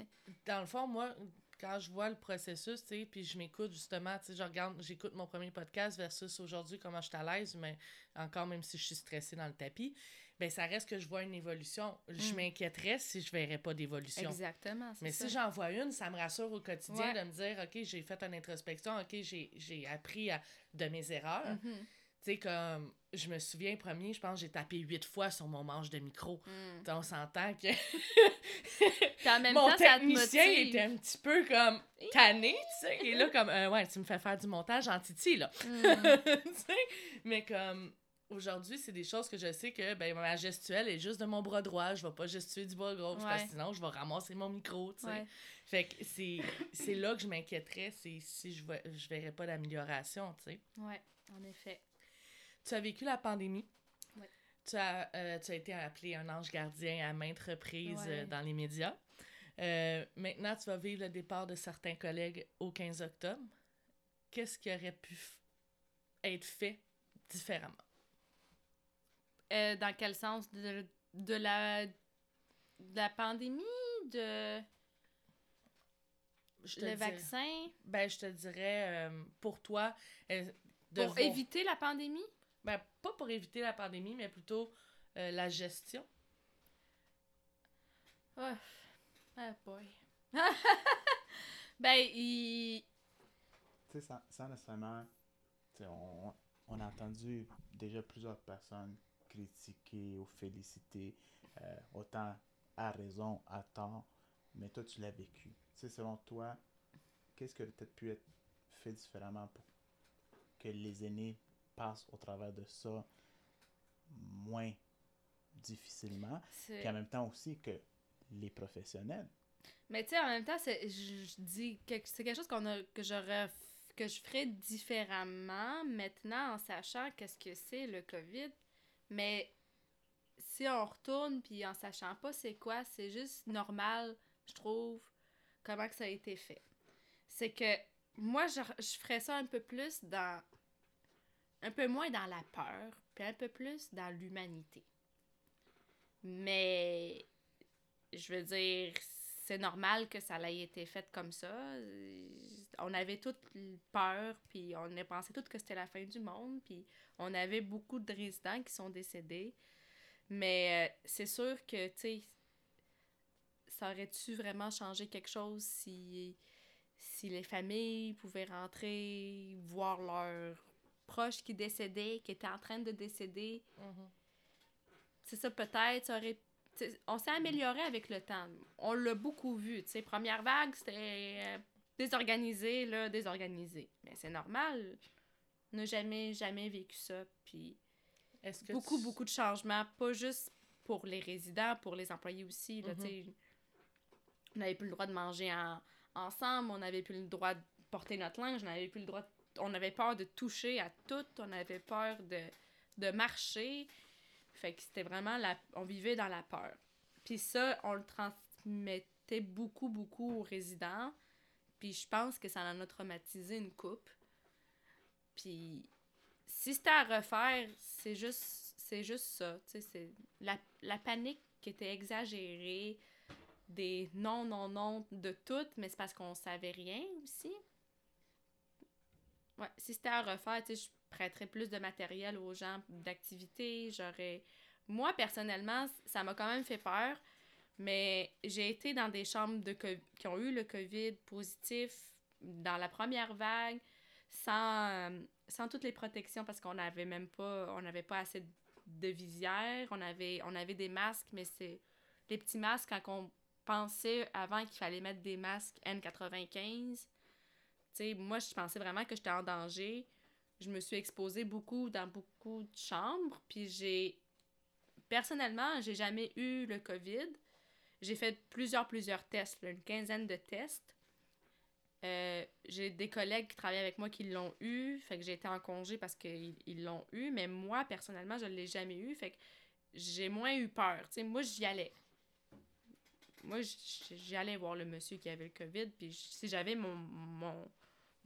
Speaker 1: Dans le fond, moi, quand je vois le processus, tu sais, puis je m'écoute justement, tu sais, je regarde, j'écoute mon premier podcast versus aujourd'hui, comment je suis à l'aise, mais encore, même si je suis stressée dans le tapis, ben ça reste que je vois une évolution. Je
Speaker 2: Mm.
Speaker 1: m'inquiéterais si je verrais pas d'évolution.
Speaker 2: Exactement,
Speaker 1: Mais
Speaker 2: ça.
Speaker 1: si j'en vois une, ça me rassure au quotidien
Speaker 2: Ouais.
Speaker 1: de me dire, OK, j'ai fait une introspection, OK, j'ai j'ai appris à- de mes erreurs.
Speaker 2: Mhm.
Speaker 1: Tu sais, comme, je me souviens, premier, je pense j'ai tapé huit fois sur mon manche de micro.
Speaker 2: Mm.
Speaker 1: Donc, on s'entend que
Speaker 2: en même
Speaker 1: mon
Speaker 2: temps, ça te
Speaker 1: technicien
Speaker 2: motive.
Speaker 1: était un petit peu comme tanné, tu sais. Et là, comme, euh, ouais, tu me fais faire du montage en titi, là.
Speaker 2: Mm.
Speaker 1: Tu sais, Mais comme, aujourd'hui, c'est des choses que je sais que, ben, ma gestuelle est juste de mon bras droit. Je vais pas gestuer du bras gauche parce que
Speaker 2: Ouais.
Speaker 1: sinon, je vais ramasser mon micro, tu sais.
Speaker 2: Ouais.
Speaker 1: Fait que c'est là que je m'inquiéterais, c'est si je, vois, je verrais pas d'amélioration, tu sais.
Speaker 2: ouais, en effet.
Speaker 1: Tu as vécu la pandémie.
Speaker 2: Ouais.
Speaker 1: Tu as, euh, tu as été appelé un ange gardien à maintes reprises
Speaker 2: Ouais.
Speaker 1: euh, dans les médias. Euh, maintenant, tu vas vivre le départ de certains collègues au 15 octobre. Qu'est-ce qui aurait pu être fait différemment?
Speaker 2: Euh, dans quel sens? De, de la, de la pandémie? De le
Speaker 1: dirais-
Speaker 2: vaccin?
Speaker 1: Ben, je te dirais, euh, pour toi, euh, de
Speaker 2: Pour
Speaker 1: voir-
Speaker 2: éviter la pandémie?
Speaker 1: Ben, pas pour éviter la pandémie, mais plutôt euh, la gestion.
Speaker 2: Oh. Ah boy. ben, il...
Speaker 4: Tu sais, sans, sans nécessairement. tu sais, On, on a entendu déjà plusieurs personnes critiquer ou féliciter, euh, autant à raison, à tort, mais toi, tu l'as vécu. Tu sais, selon toi, qu'est-ce qui aurait peut-être pu être fait différemment pour que les aînés passent au travers de ça moins difficilement, puis en même temps aussi que les professionnels.
Speaker 2: Mais tu sais, en même temps, c'est, je, je dis que c'est quelque chose qu'on a, que j'aurais que je ferais différemment maintenant en sachant qu'est-ce que c'est le COVID. Mais si on retourne puis en sachant pas c'est quoi, c'est juste normal, je trouve, comment que ça a été fait. C'est que moi, je, je ferais ça un peu plus dans. Un peu moins dans la peur, puis un peu plus dans l'humanité. Mais je veux dire, c'est normal que ça ait été fait comme ça. On avait toute peur, puis on a pensé tout que c'était la fin du monde, puis on avait beaucoup de résidents qui sont décédés. Mais euh, c'est sûr que, tu sais, ça aurait-tu vraiment changé quelque chose si, si les familles pouvaient rentrer, voir leurs proches qui décédaient, qui étaient en train de décéder?
Speaker 1: Mhm.
Speaker 2: C'est ça, peut-être, ça aurait t'sais, on s'est amélioré avec le temps. On l'a beaucoup vu. tu sais Première vague, c'était euh, désorganisé, là, désorganisé. Mais c'est normal. On n'a jamais, jamais vécu ça. Puis
Speaker 1: que
Speaker 2: beaucoup,
Speaker 1: tu-
Speaker 2: beaucoup de changements, pas juste pour les résidents, pour les employés aussi. Là,
Speaker 1: Mhm.
Speaker 2: On n'avait plus le droit de manger en- ensemble, on n'avait plus le droit de porter notre linge, on n'avait plus le droit de- On avait peur de toucher à tout, on avait peur de, de marcher. Fait que c'était vraiment. On vivait dans la peur. Puis ça, on le transmettait beaucoup, beaucoup aux résidents. Puis je pense que ça en a traumatisé une coupe. Puis si c'était à refaire, c'est juste c'est juste ça, c'est la, la panique qui était exagérée, des non non non de tout, mais c'est parce qu'on savait rien aussi. Ouais, si c'était à refaire, tu sais, je prêterais plus de matériel aux gens d'activité, j'aurais moi personnellement, ça m'a quand même fait peur, mais j'ai été dans des chambres de co- qui ont eu le Covid positif dans la première vague sans sans toutes les protections parce qu'on n'avait même pas on n'avait pas assez de visière on avait on avait des masques mais c'est les petits masques quand on pensait avant qu'il fallait mettre des masques N95 tu moi je pensais vraiment que j'étais en danger je me suis exposée beaucoup dans beaucoup de chambres puis j'ai personnellement j'ai jamais eu le Covid j'ai fait plusieurs plusieurs tests une quinzaine de tests euh, j'ai des collègues qui travaillent avec moi qui l'ont eu, fait que j'ai été en congé parce qu'ils ils l'ont eu, mais moi, personnellement, je ne l'ai jamais eu, fait que j'ai moins eu peur. Moi, j'y allais. Moi, j'y allais voir le monsieur qui avait le COVID, puis si j'avais mon,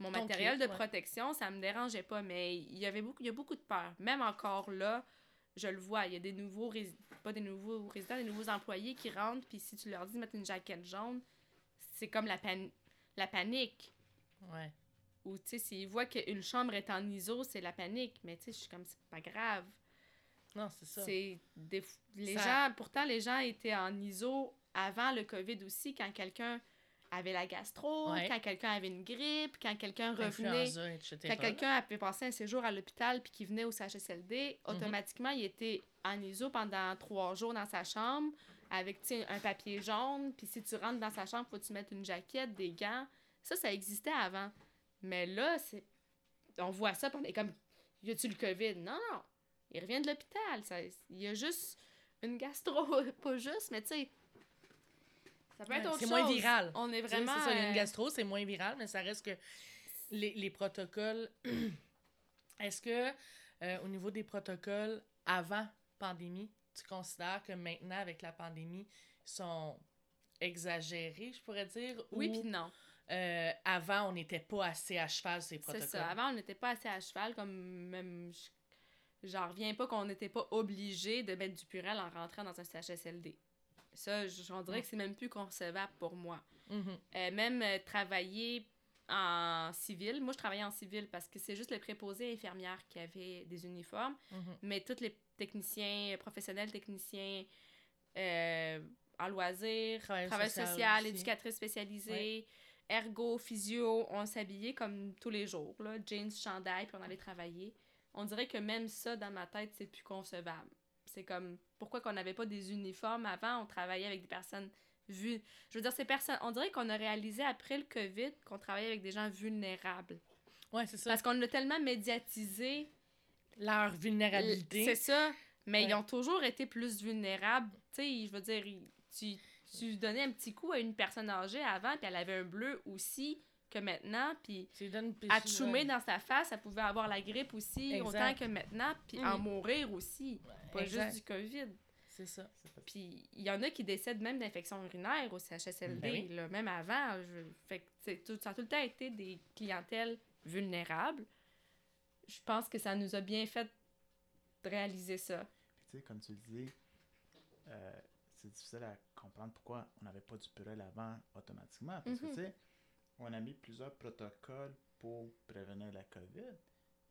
Speaker 2: mon matériel de
Speaker 1: ouais.
Speaker 2: protection, ça me dérangeait pas, mais il y avait beaucoup, il y a beaucoup de peur. Même encore là, je le vois, il y a des nouveaux, rési- pas des nouveaux résidents, des nouveaux employés qui rentrent, puis si tu leur dis de mettre une jaquette jaune, c'est comme la, pan- la panique.
Speaker 1: Ouais.
Speaker 2: Ou, tu sais, s'ils voient qu'une chambre est en ISO, c'est la panique. Mais, tu sais, je suis comme, c'est pas grave.
Speaker 1: Non, c'est ça.
Speaker 2: C'est des... f- Les
Speaker 1: Ça-
Speaker 2: gens... Pourtant, les gens étaient en ISO avant le COVID aussi, quand quelqu'un avait la gastro,
Speaker 1: Ouais.
Speaker 2: quand quelqu'un avait une grippe, quand quelqu'un revenait...
Speaker 1: Etc.
Speaker 2: Quand quelqu'un avait passé un séjour à l'hôpital puis qu'il venait au CHSLD,
Speaker 1: Mhm.
Speaker 2: automatiquement, il était en ISO pendant trois jours dans sa chambre avec un papier jaune. Puis si tu rentres dans sa chambre, faut que tu mettes une jaquette, des gants. Ça, ça existait avant. Mais là, c'est on voit ça, on est comme, y a-tu le COVID? Non, non. Il revient de l'hôpital. Ça- Il y a juste une gastro, pas juste, mais tu sais, ça peut être autre
Speaker 1: c'est moins viral.
Speaker 2: On est vraiment...
Speaker 1: C'est ça, il y a
Speaker 2: euh,
Speaker 1: une gastro, c'est moins viral, mais ça reste que les, les protocoles. Est-ce que, euh, au niveau des protocoles avant pandémie, tu considères que maintenant, avec la pandémie, ils sont exagérés, je pourrais dire?
Speaker 2: Oui,
Speaker 1: ou,
Speaker 2: puis non.
Speaker 1: euh, avant, on n'était pas assez à cheval ces
Speaker 2: C'est
Speaker 1: protocoles?
Speaker 2: ça. Avant, on n'était pas assez à cheval, comme même. je- J'en reviens pas qu'on n'était pas obligé de mettre du purel en rentrant dans un CHSLD. Ça, je- j'en dirais que c'est même plus concevable pour moi.
Speaker 1: Mhm.
Speaker 2: Euh, même euh, travailler en civil. Moi, je travaillais en civil parce que c'est juste les préposés infirmières qui avaient des uniformes,
Speaker 1: Mhm.
Speaker 2: mais tous les techniciens, professionnels, techniciens euh, en loisirs,
Speaker 1: Travail
Speaker 2: travail
Speaker 1: social
Speaker 2: éducatrice spécialisée, ergo, physio, on s'habillait comme tous les jours, là, jeans, chandail, puis on allait travailler. On dirait que même ça, dans ma tête, c'est plus concevable. C'est comme, pourquoi qu'on n'avait pas des uniformes avant, on travaillait avec des personnes vu Je veux dire, ces personnes, on dirait qu'on a réalisé après le COVID qu'on travaillait avec des gens vulnérables.
Speaker 1: Ouais, c'est ça.
Speaker 2: Parce qu'on l'a tellement médiatisé.
Speaker 1: Leur vulnérabilité.
Speaker 2: C'est ça. Mais
Speaker 1: Ouais.
Speaker 2: ils ont toujours été plus vulnérables. Tu sais, je veux dire, tu, tu donnais un petit coup à une personne âgée avant, puis elle avait un bleu aussi que maintenant, puis à dans sa face, elle pouvait avoir la grippe aussi,
Speaker 1: Exact.
Speaker 2: autant que maintenant, puis
Speaker 1: Mhm.
Speaker 2: en mourir aussi. Pas
Speaker 1: Exact.
Speaker 2: juste du COVID.
Speaker 1: C'est ça.
Speaker 2: Puis il y en a qui décèdent même d'infections urinaires au CHSLD,
Speaker 1: Ben oui.
Speaker 2: là, même avant. Je... Fait que tout, ça a tout le temps été des clientèles vulnérables. Je pense que ça nous a bien fait de réaliser ça.
Speaker 4: Puis, tu sais, comme tu le dis, euh, c'est difficile à comprendre pourquoi on n'avait pas du purel avant automatiquement. Parce
Speaker 2: Mhm.
Speaker 4: que, tu sais, on a mis plusieurs protocoles pour prévenir la COVID,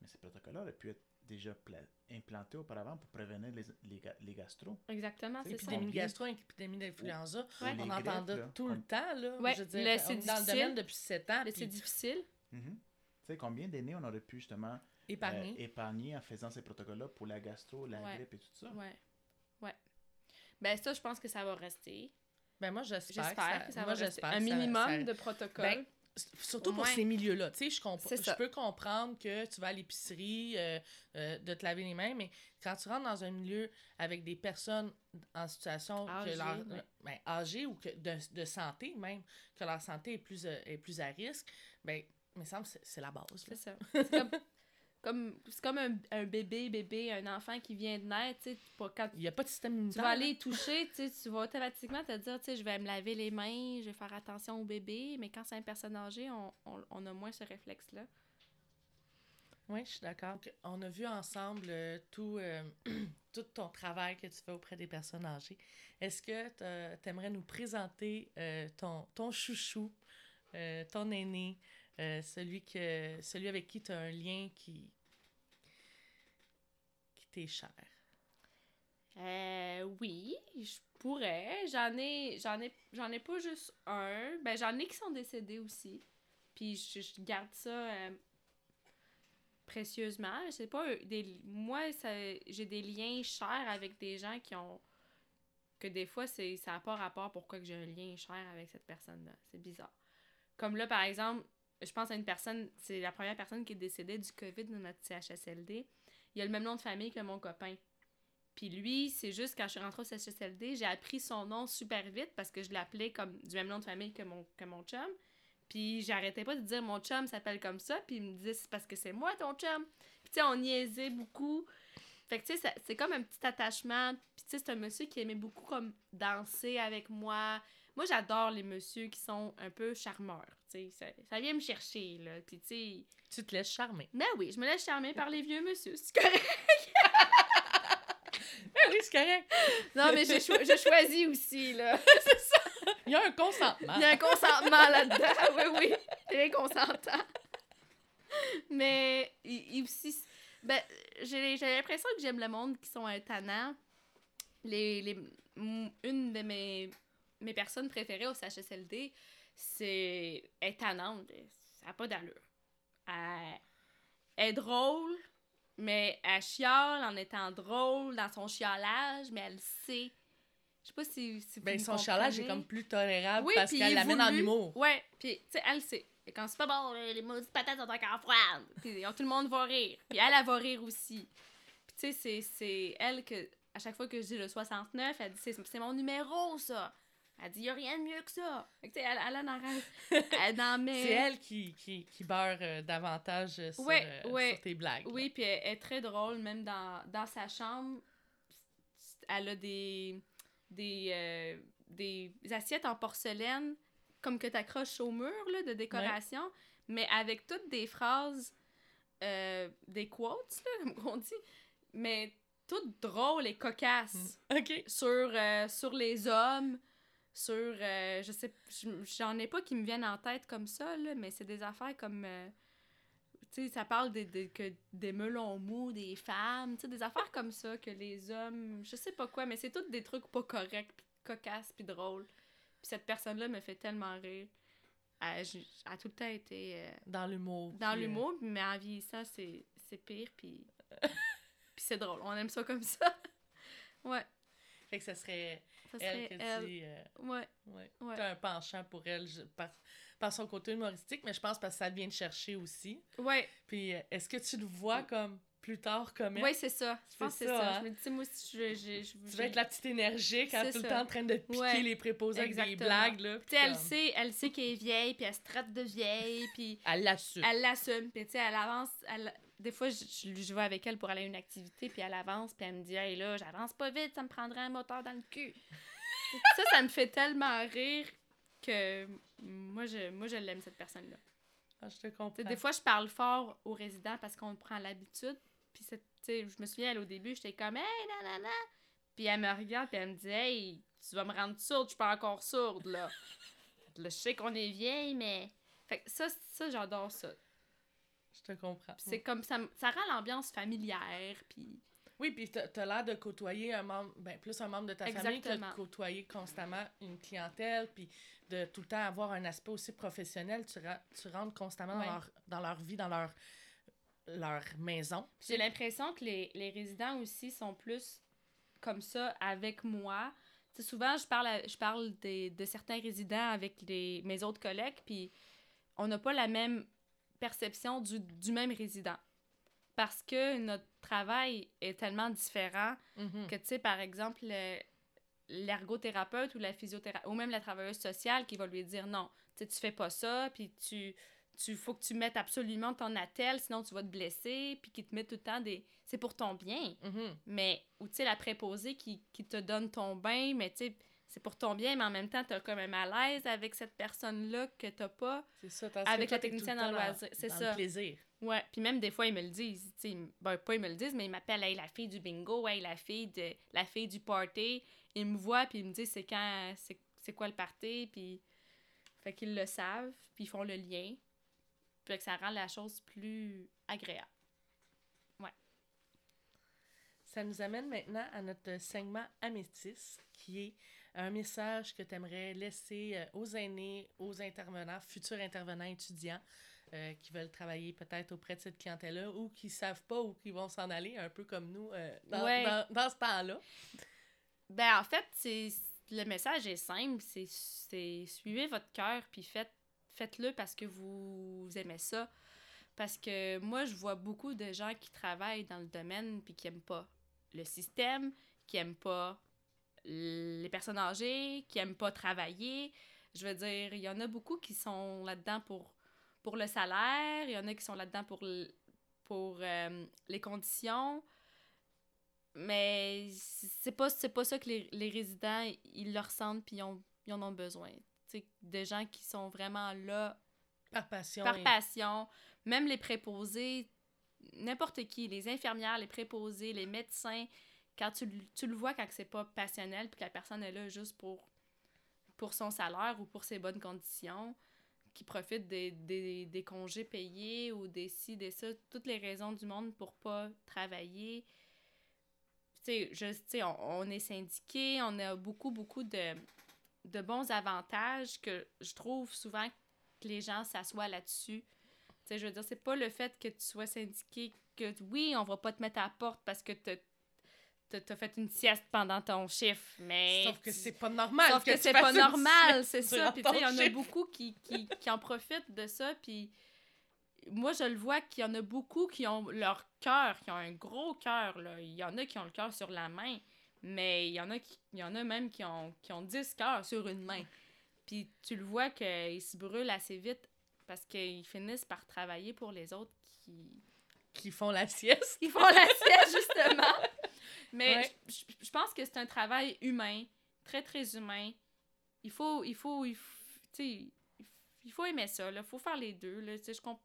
Speaker 4: mais ces protocoles-là auraient pu être déjà pla- implantés auparavant pour prévenir les, les, ga- les gastro.
Speaker 2: Exactement,
Speaker 4: C'est
Speaker 2: ça.
Speaker 1: Épidémie de gastro, épidémie d'influenza.
Speaker 2: Ouais.
Speaker 1: On entend tout le temps, là.
Speaker 2: Ouais,
Speaker 1: Je veux dire, on dans le
Speaker 2: difficile.
Speaker 1: domaine depuis sept ans. Puis
Speaker 2: c'est difficile.
Speaker 4: Mhm. Tu sais, combien d'années on aurait pu justement euh, épargner en faisant ces protocoles-là pour la gastro, la
Speaker 2: Ouais.
Speaker 4: grippe et tout ça?
Speaker 2: Ouais. Ouais. Ben, ça, je pense que ça va rester.
Speaker 1: Ben moi, j'espère
Speaker 2: J'espère que ça,
Speaker 1: moi,
Speaker 2: va Un
Speaker 1: que ça-
Speaker 2: minimum
Speaker 1: ça-
Speaker 2: de protocoles.
Speaker 1: Ben, Surtout pour ces milieux-là. Tu sais, je, comp- peux comprendre que tu vas à l'épicerie, euh, euh, de te laver les mains, mais quand tu rentres dans un milieu avec des personnes en situation que
Speaker 2: Âgées,
Speaker 1: leur,
Speaker 2: ouais.
Speaker 1: ben, âgées ou que de, de santé même, que leur santé est plus, euh, est plus à risque, ben, il me semble que c'est- la base.
Speaker 2: C'est ça. Comme, comme, c'est comme un, un bébé, bébé, un enfant qui vient de naître, tu sais, pour quand
Speaker 1: Il n'y a pas de système
Speaker 2: tu
Speaker 1: immunitaire.
Speaker 2: vas
Speaker 1: là.
Speaker 2: aller y toucher, tu tu vas automatiquement te dire, tu sais, je vais me laver les mains, je vais faire attention au bébé, mais quand c'est une personne âgée, on, on, on a moins ce réflexe-là.
Speaker 1: Oui, je suis d'accord. On a vu ensemble euh, tout, euh, tout ton travail que tu fais auprès des personnes âgées. Est-ce que tu aimerais nous présenter euh, ton, ton chouchou, euh, ton aîné, euh, celui, que, celui avec qui tu as un lien qui, qui t'est cher?
Speaker 2: Euh, oui, je pourrais. J'en ai, j'en ai, j'en ai pas juste un. Ben, j'en ai qui sont décédés aussi. Puis je, garde ça euh, précieusement. Sais pas, euh, des, moi, ça, j'ai des liens chers avec des gens qui ont. que des fois, c'est, ça n'a pas rapport pourquoi que j'ai un lien cher avec cette personne-là. C'est bizarre. Comme là, par exemple, je pense à une personne, c'est la première personne qui est décédée du COVID dans notre CHSLD. Il a le même nom de famille que mon copain. Puis lui, c'est juste quand je suis rentrée au CHSLD, j'ai appris son nom super vite parce que je l'appelais comme du même nom de famille que mon, que mon chum. Puis j'arrêtais pas de dire mon chum s'appelle comme ça, puis il me disait c'est parce que c'est moi ton chum. Puis tu sais, on niaisait beaucoup. Fait que tu sais, c'est comme un petit attachement. Puis tu sais, c'est un monsieur qui aimait beaucoup comme danser avec moi. Moi, j'adore les messieurs qui sont un peu charmeurs. Ça, ça vient me chercher, là. Puis tu sais,
Speaker 1: Tu te laisses charmer.
Speaker 2: ben oui, je me laisse charmer par les vieux monsieur, c'est correct.
Speaker 1: Ah oui, c'est correct.
Speaker 2: Non, mais je, cho- je choisis aussi, là.
Speaker 1: Il y a un consentement.
Speaker 2: Il y a un consentement là-dedans, oui, oui. Très consentant. Mais il, il aussi. Ben, j'ai l'impression que j'aime le monde qui sont tannants. Les, les, une de mes, mes personnes préférées au CHSLD, c'est. Tannante. Ça n'a pas d'allure. Elle, elle est drôle, mais elle chiale en étant drôle dans son chialage, mais elle sait. Je sais pas si, si vous
Speaker 1: Ben, son charlage est comme plus tolérable
Speaker 2: Oui,
Speaker 1: parce qu'elle l'amène en humour.
Speaker 2: Ouais, puis tu sais, elle le sait. Et quand c'est pas bon, les maudites patates sont encore froides. Puis tout le monde va rire. Puis elle, elle va rire aussi. Puis tu sais, c'est- elle que, à chaque fois que je dis le 69, elle dit c'est mon numéro, ça. Elle dit y a rien de mieux que ça. Fait que elle, elle en arrête. Elle en met.
Speaker 1: C'est elle qui, qui, qui beurre euh, davantage euh, sur,
Speaker 2: Ouais,
Speaker 1: euh,
Speaker 2: ouais.
Speaker 1: sur tes blagues.
Speaker 2: Oui, puis elle est très drôle, même dans, dans sa chambre. Elle a des, des, euh, des assiettes en porcelaine, comme que tu accroches au mur, là, de décoration, mais avec toutes des phrases, des quotes, là, comme on dit, mais toutes drôles et cocasses
Speaker 1: OK.
Speaker 2: sur, euh, sur les hommes, sur, euh, je sais, je- j'en ai pas qui me viennent en tête comme ça, là, mais c'est des affaires comme, euh, tu sais, ça parle des, des, que des melons mous, des femmes, tu sais, des affaires comme ça, que les hommes, je sais pas quoi, mais c'est tous des trucs pas corrects, pis cocasses, puis drôles. Puis cette personne-là me fait tellement rire. Elle, j- elle a tout le temps été euh,
Speaker 1: Dans l'humour.
Speaker 2: dans
Speaker 1: euh,
Speaker 2: l'humour, mais en vieillissant, c'est c'est pire, puis puis c'est drôle. On aime ça comme ça. ouais,
Speaker 1: Fait que ça serait
Speaker 2: ça
Speaker 1: elle
Speaker 2: serait
Speaker 1: que
Speaker 2: elle.
Speaker 1: tu... euh,
Speaker 2: Ouais.
Speaker 1: ouais.
Speaker 2: Ouais.
Speaker 1: T'as un penchant pour elle je- par, par son côté humoristique, mais je pense parce que ça vient te chercher aussi.
Speaker 2: Ouais,
Speaker 1: Puis euh, est-ce que tu le vois comme plus tard comme elle?
Speaker 2: ouais, c'est ça. Je pense que
Speaker 1: C'est ça,
Speaker 2: ça.
Speaker 1: hein?
Speaker 2: Je me dis, tu sais, moi, si je, je, je,
Speaker 1: Tu vas être la petite énergique, hein,
Speaker 2: C'est
Speaker 1: tout le temps en train de piquer
Speaker 2: Ouais.
Speaker 1: les préposés avec des blagues. Là,
Speaker 2: Tu sais, elle sait, elle sait qu'elle est vieille, puis elle se traite de vieille, puis
Speaker 1: Elle l'assume.
Speaker 2: elle l'assume, puis tu sais, elle avance. Elle... Des fois, je, je, je vais avec elle pour aller à une activité, puis elle avance, puis elle me dit, hey là, j'avance pas vite, ça me prendrait un moteur dans le cul. ça, ça me fait tellement rire que moi, je, moi, je l'aime, cette personne-là.
Speaker 1: Ah, je te comprends.
Speaker 2: Des fois, je parle fort aux résidents parce qu'on prend l'habitude. Puis, je me souviens, elle, au début, j'étais comme, hey, nanana. Puis, elle me regarde, puis elle me dit, hey, tu vas me rendre sourde, je suis pas encore sourde, là. là je sais qu'on est vieille, mais. Fait que ça, ça j'adore ça.
Speaker 1: Je te comprends.
Speaker 2: C'est comme ça, ça rend l'ambiance familière, puis
Speaker 1: Oui, puis t'as as, l'air de côtoyer un membre, ben, plus un membre de ta famille que de
Speaker 2: Exactement.
Speaker 1: côtoyer constamment une clientèle, puis de tout le temps avoir un aspect aussi professionnel. Tu, ra- tu rentres constamment dans, leur, dans leur vie, dans leur, leur maison.
Speaker 2: J'ai l'impression que les, les résidents aussi sont plus comme ça avec moi. Souvent, je parle, à- je parle des, de certains résidents avec les, mes autres collègues, puis on n'a pas la même perception du, du même résident. Parce que notre travail est tellement différent
Speaker 1: Mhm.
Speaker 2: que, tu sais, par exemple, le- l'ergothérapeute ou la physiothérapeute, ou même la travailleuse sociale qui va lui dire non, tu sais, tu fais pas ça, puis tu, tu faut que tu mettes absolument ton attel, sinon tu vas te blesser, puis qui te met tout le temps des. C'est pour ton bien.
Speaker 1: Mhm.
Speaker 2: Mais, ou tu sais, la préposée qui, qui te donne ton bain, mais tu sais, c'est pour ton bien, mais en même temps, t'as comme un malaise avec cette personne-là que t'as pas.
Speaker 1: C'est ça.
Speaker 2: Avec la technicienne en
Speaker 1: dans-
Speaker 2: loisir, c'est ça.
Speaker 1: le plaisir.
Speaker 2: Ouais, puis même des fois, ils me le disent. Tu ben, pas ils me le disent, mais ils m'appellent, hey, la fille du bingo, hey, la fille, de, la fille du party. Ils me voient, puis ils me disent c'est quand, c'est, quoi le party, puis. Fait qu'ils le savent, puis ils font le lien. Puis que ça rend la chose plus agréable.
Speaker 1: Ça nous amène maintenant à notre segment Amétis, qui est un message que tu aimerais laisser euh, aux aînés, aux intervenants, futurs intervenants étudiants euh, qui veulent travailler peut-être auprès de cette clientèle-là ou qui savent pas où ils vont s'en aller, un peu comme nous euh, dans,
Speaker 2: Ouais.
Speaker 1: dans- dans ce temps-là?
Speaker 2: Ben, en fait, c'est le message est simple. C'est, suivez votre cœur, puis faites, faites-le parce que vous aimez ça. Parce que moi, je vois beaucoup de gens qui travaillent dans le domaine puis qui aiment pas le système, qui aiment pas les personnes âgées, qui aiment pas travailler. Je veux dire, il y en a beaucoup qui sont là-dedans pour, pour le salaire, il y en a qui sont là-dedans pour, pour euh, les conditions. Mais c'est pas, c'est pas ça que les, les résidents, ils le ressentent puis ils, ont, ils en ont besoin. Tu sais, de gens qui sont vraiment là
Speaker 1: Par passion.
Speaker 2: par passion. Même les préposés, n'importe qui, les infirmières, les préposés, les médecins, quand tu, tu le vois quand c'est pas passionnel puis que la personne est là juste pour, pour son salaire ou pour ses bonnes conditions, qui profite des, des, des congés payés ou des ci, des ça, toutes les raisons du monde pour pas travailler. Tu sais, tu on, on est syndiqué, on a beaucoup, beaucoup de, de bons avantages que je trouve souvent que les gens s'assoient là-dessus. Tu sais, je veux dire, c'est pas le fait que tu sois syndiqué que, oui, on va pas te mettre à la porte parce que t'as t'as- fait une sieste pendant ton chiffre, mais...
Speaker 1: Sauf que c'est pas normal.
Speaker 2: Sauf que, c'est pas normal, c'est ça. Puis tu sais, il y en a beaucoup qui, qui, qui en profitent de ça. Puis moi, je le vois qu'il y en a beaucoup qui ont leur cœur, qui ont un gros cœur. là. Il y en a qui ont le cœur sur la main, mais il y en a, qui, il y en a même qui ont, qui ont 10 cœurs sur une main. Puis tu le vois qu'ils se brûlent assez vite parce qu'ils finissent par travailler pour les autres qui,
Speaker 1: Qui font la sieste.
Speaker 2: ils font la sieste, justement. Mais
Speaker 1: Ouais.
Speaker 2: je, je- pense que c'est un travail humain, très, très humain. Il faut, il faut, il f- tu sais, il faut aimer ça, là. Il faut faire les deux, là. Je comp-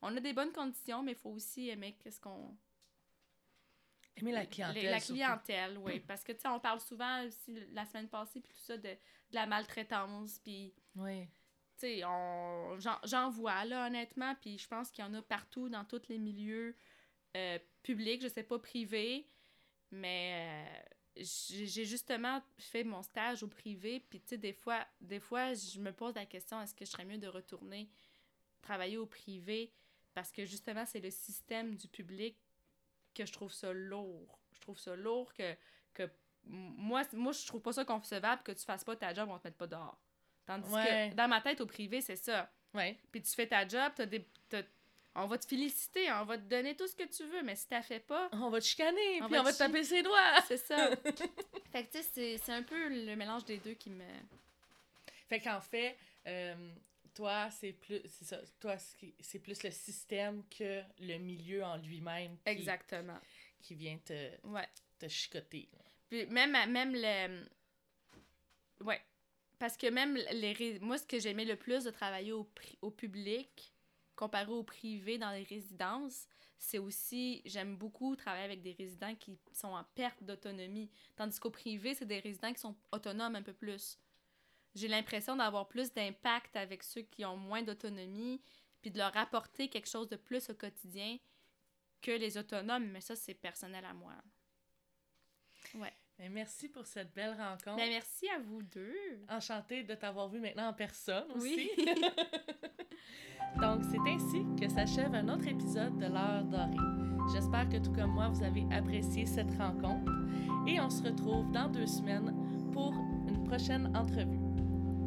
Speaker 2: On a des bonnes conditions, mais il faut aussi aimer qu'est-ce qu'on...
Speaker 1: Aimer la clientèle.
Speaker 2: La clientèle, oui. Parce que, tu sais, on parle souvent aussi, la semaine passée, puis tout ça, de, de la maltraitance, puis...
Speaker 1: Oui.
Speaker 2: tu sais, on... j'en, j'en vois, là, honnêtement, puis je pense qu'il y en a partout dans tous les milieux euh, publics, je sais pas, privés, mais euh, j'ai, justement fait mon stage au privé, puis tu sais, des fois, des fois, je me pose la question, est-ce que je serais mieux de retourner travailler au privé, parce que justement, c'est le système du public que je trouve ça lourd. Je trouve ça lourd que, que moi, moi, je trouve pas ça concevable que tu fasses pas ta job, on te mette pas dehors. Tandis
Speaker 1: Ouais.
Speaker 2: que dans ma tête, au privé, c'est ça.
Speaker 1: Ouais.
Speaker 2: Puis tu fais ta job, t'as des, t'as- on va te féliciter, on va te donner tout ce que tu veux, mais si t'as fait pas,
Speaker 1: On va te chicaner,
Speaker 2: On
Speaker 1: puis
Speaker 2: va
Speaker 1: on va
Speaker 2: te
Speaker 1: taper ses doigts.
Speaker 2: c'est ça. fait que tu sais, c'est- un peu le mélange des deux qui me...
Speaker 1: Fait qu'en fait, euh, toi, c'est plus c'est ça, toi c'est plus le système que le milieu en lui-même qui,
Speaker 2: Exactement.
Speaker 1: qui vient te,
Speaker 2: Ouais.
Speaker 1: te chicoter.
Speaker 2: Puis même, même le... Ouais. Parce que même les... Moi, ce que j'aimais le plus de travailler au, au public, comparé au privé dans les résidences, c'est aussi... J'aime beaucoup travailler avec des résidents qui sont en perte d'autonomie. Tandis qu'au privé, c'est des résidents qui sont autonomes un peu plus. j'ai l'impression d'avoir plus d'impact avec ceux qui ont moins d'autonomie, puis de leur apporter quelque chose de plus au quotidien que les autonomes, mais ça, c'est personnel à moi. Ouais.
Speaker 1: Merci pour cette belle rencontre.
Speaker 2: Ben, merci à vous deux.
Speaker 1: Enchantée de t'avoir vu maintenant en personne
Speaker 2: Oui.
Speaker 1: aussi. Donc, c'est ainsi que s'achève un autre épisode de l'heure dorée. J'espère que tout comme moi, vous avez apprécié cette rencontre et on se retrouve dans deux semaines pour une prochaine entrevue.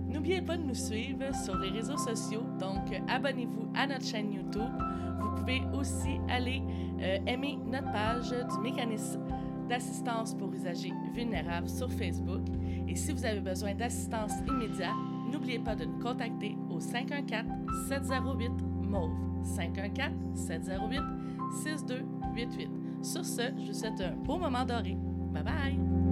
Speaker 1: N'oubliez pas de nous suivre sur les réseaux sociaux, donc abonnez-vous à notre chaîne YouTube. Vous pouvez aussi aller euh, aimer notre page du mécanisme d'assistance pour usagers vulnérables sur Facebook. Et si vous avez besoin d'assistance immédiate, n'oubliez pas de nous contacter au 514-708-MAUVE. 514-708-6288. Sur ce, je vous souhaite un beau moment doré. Bye bye!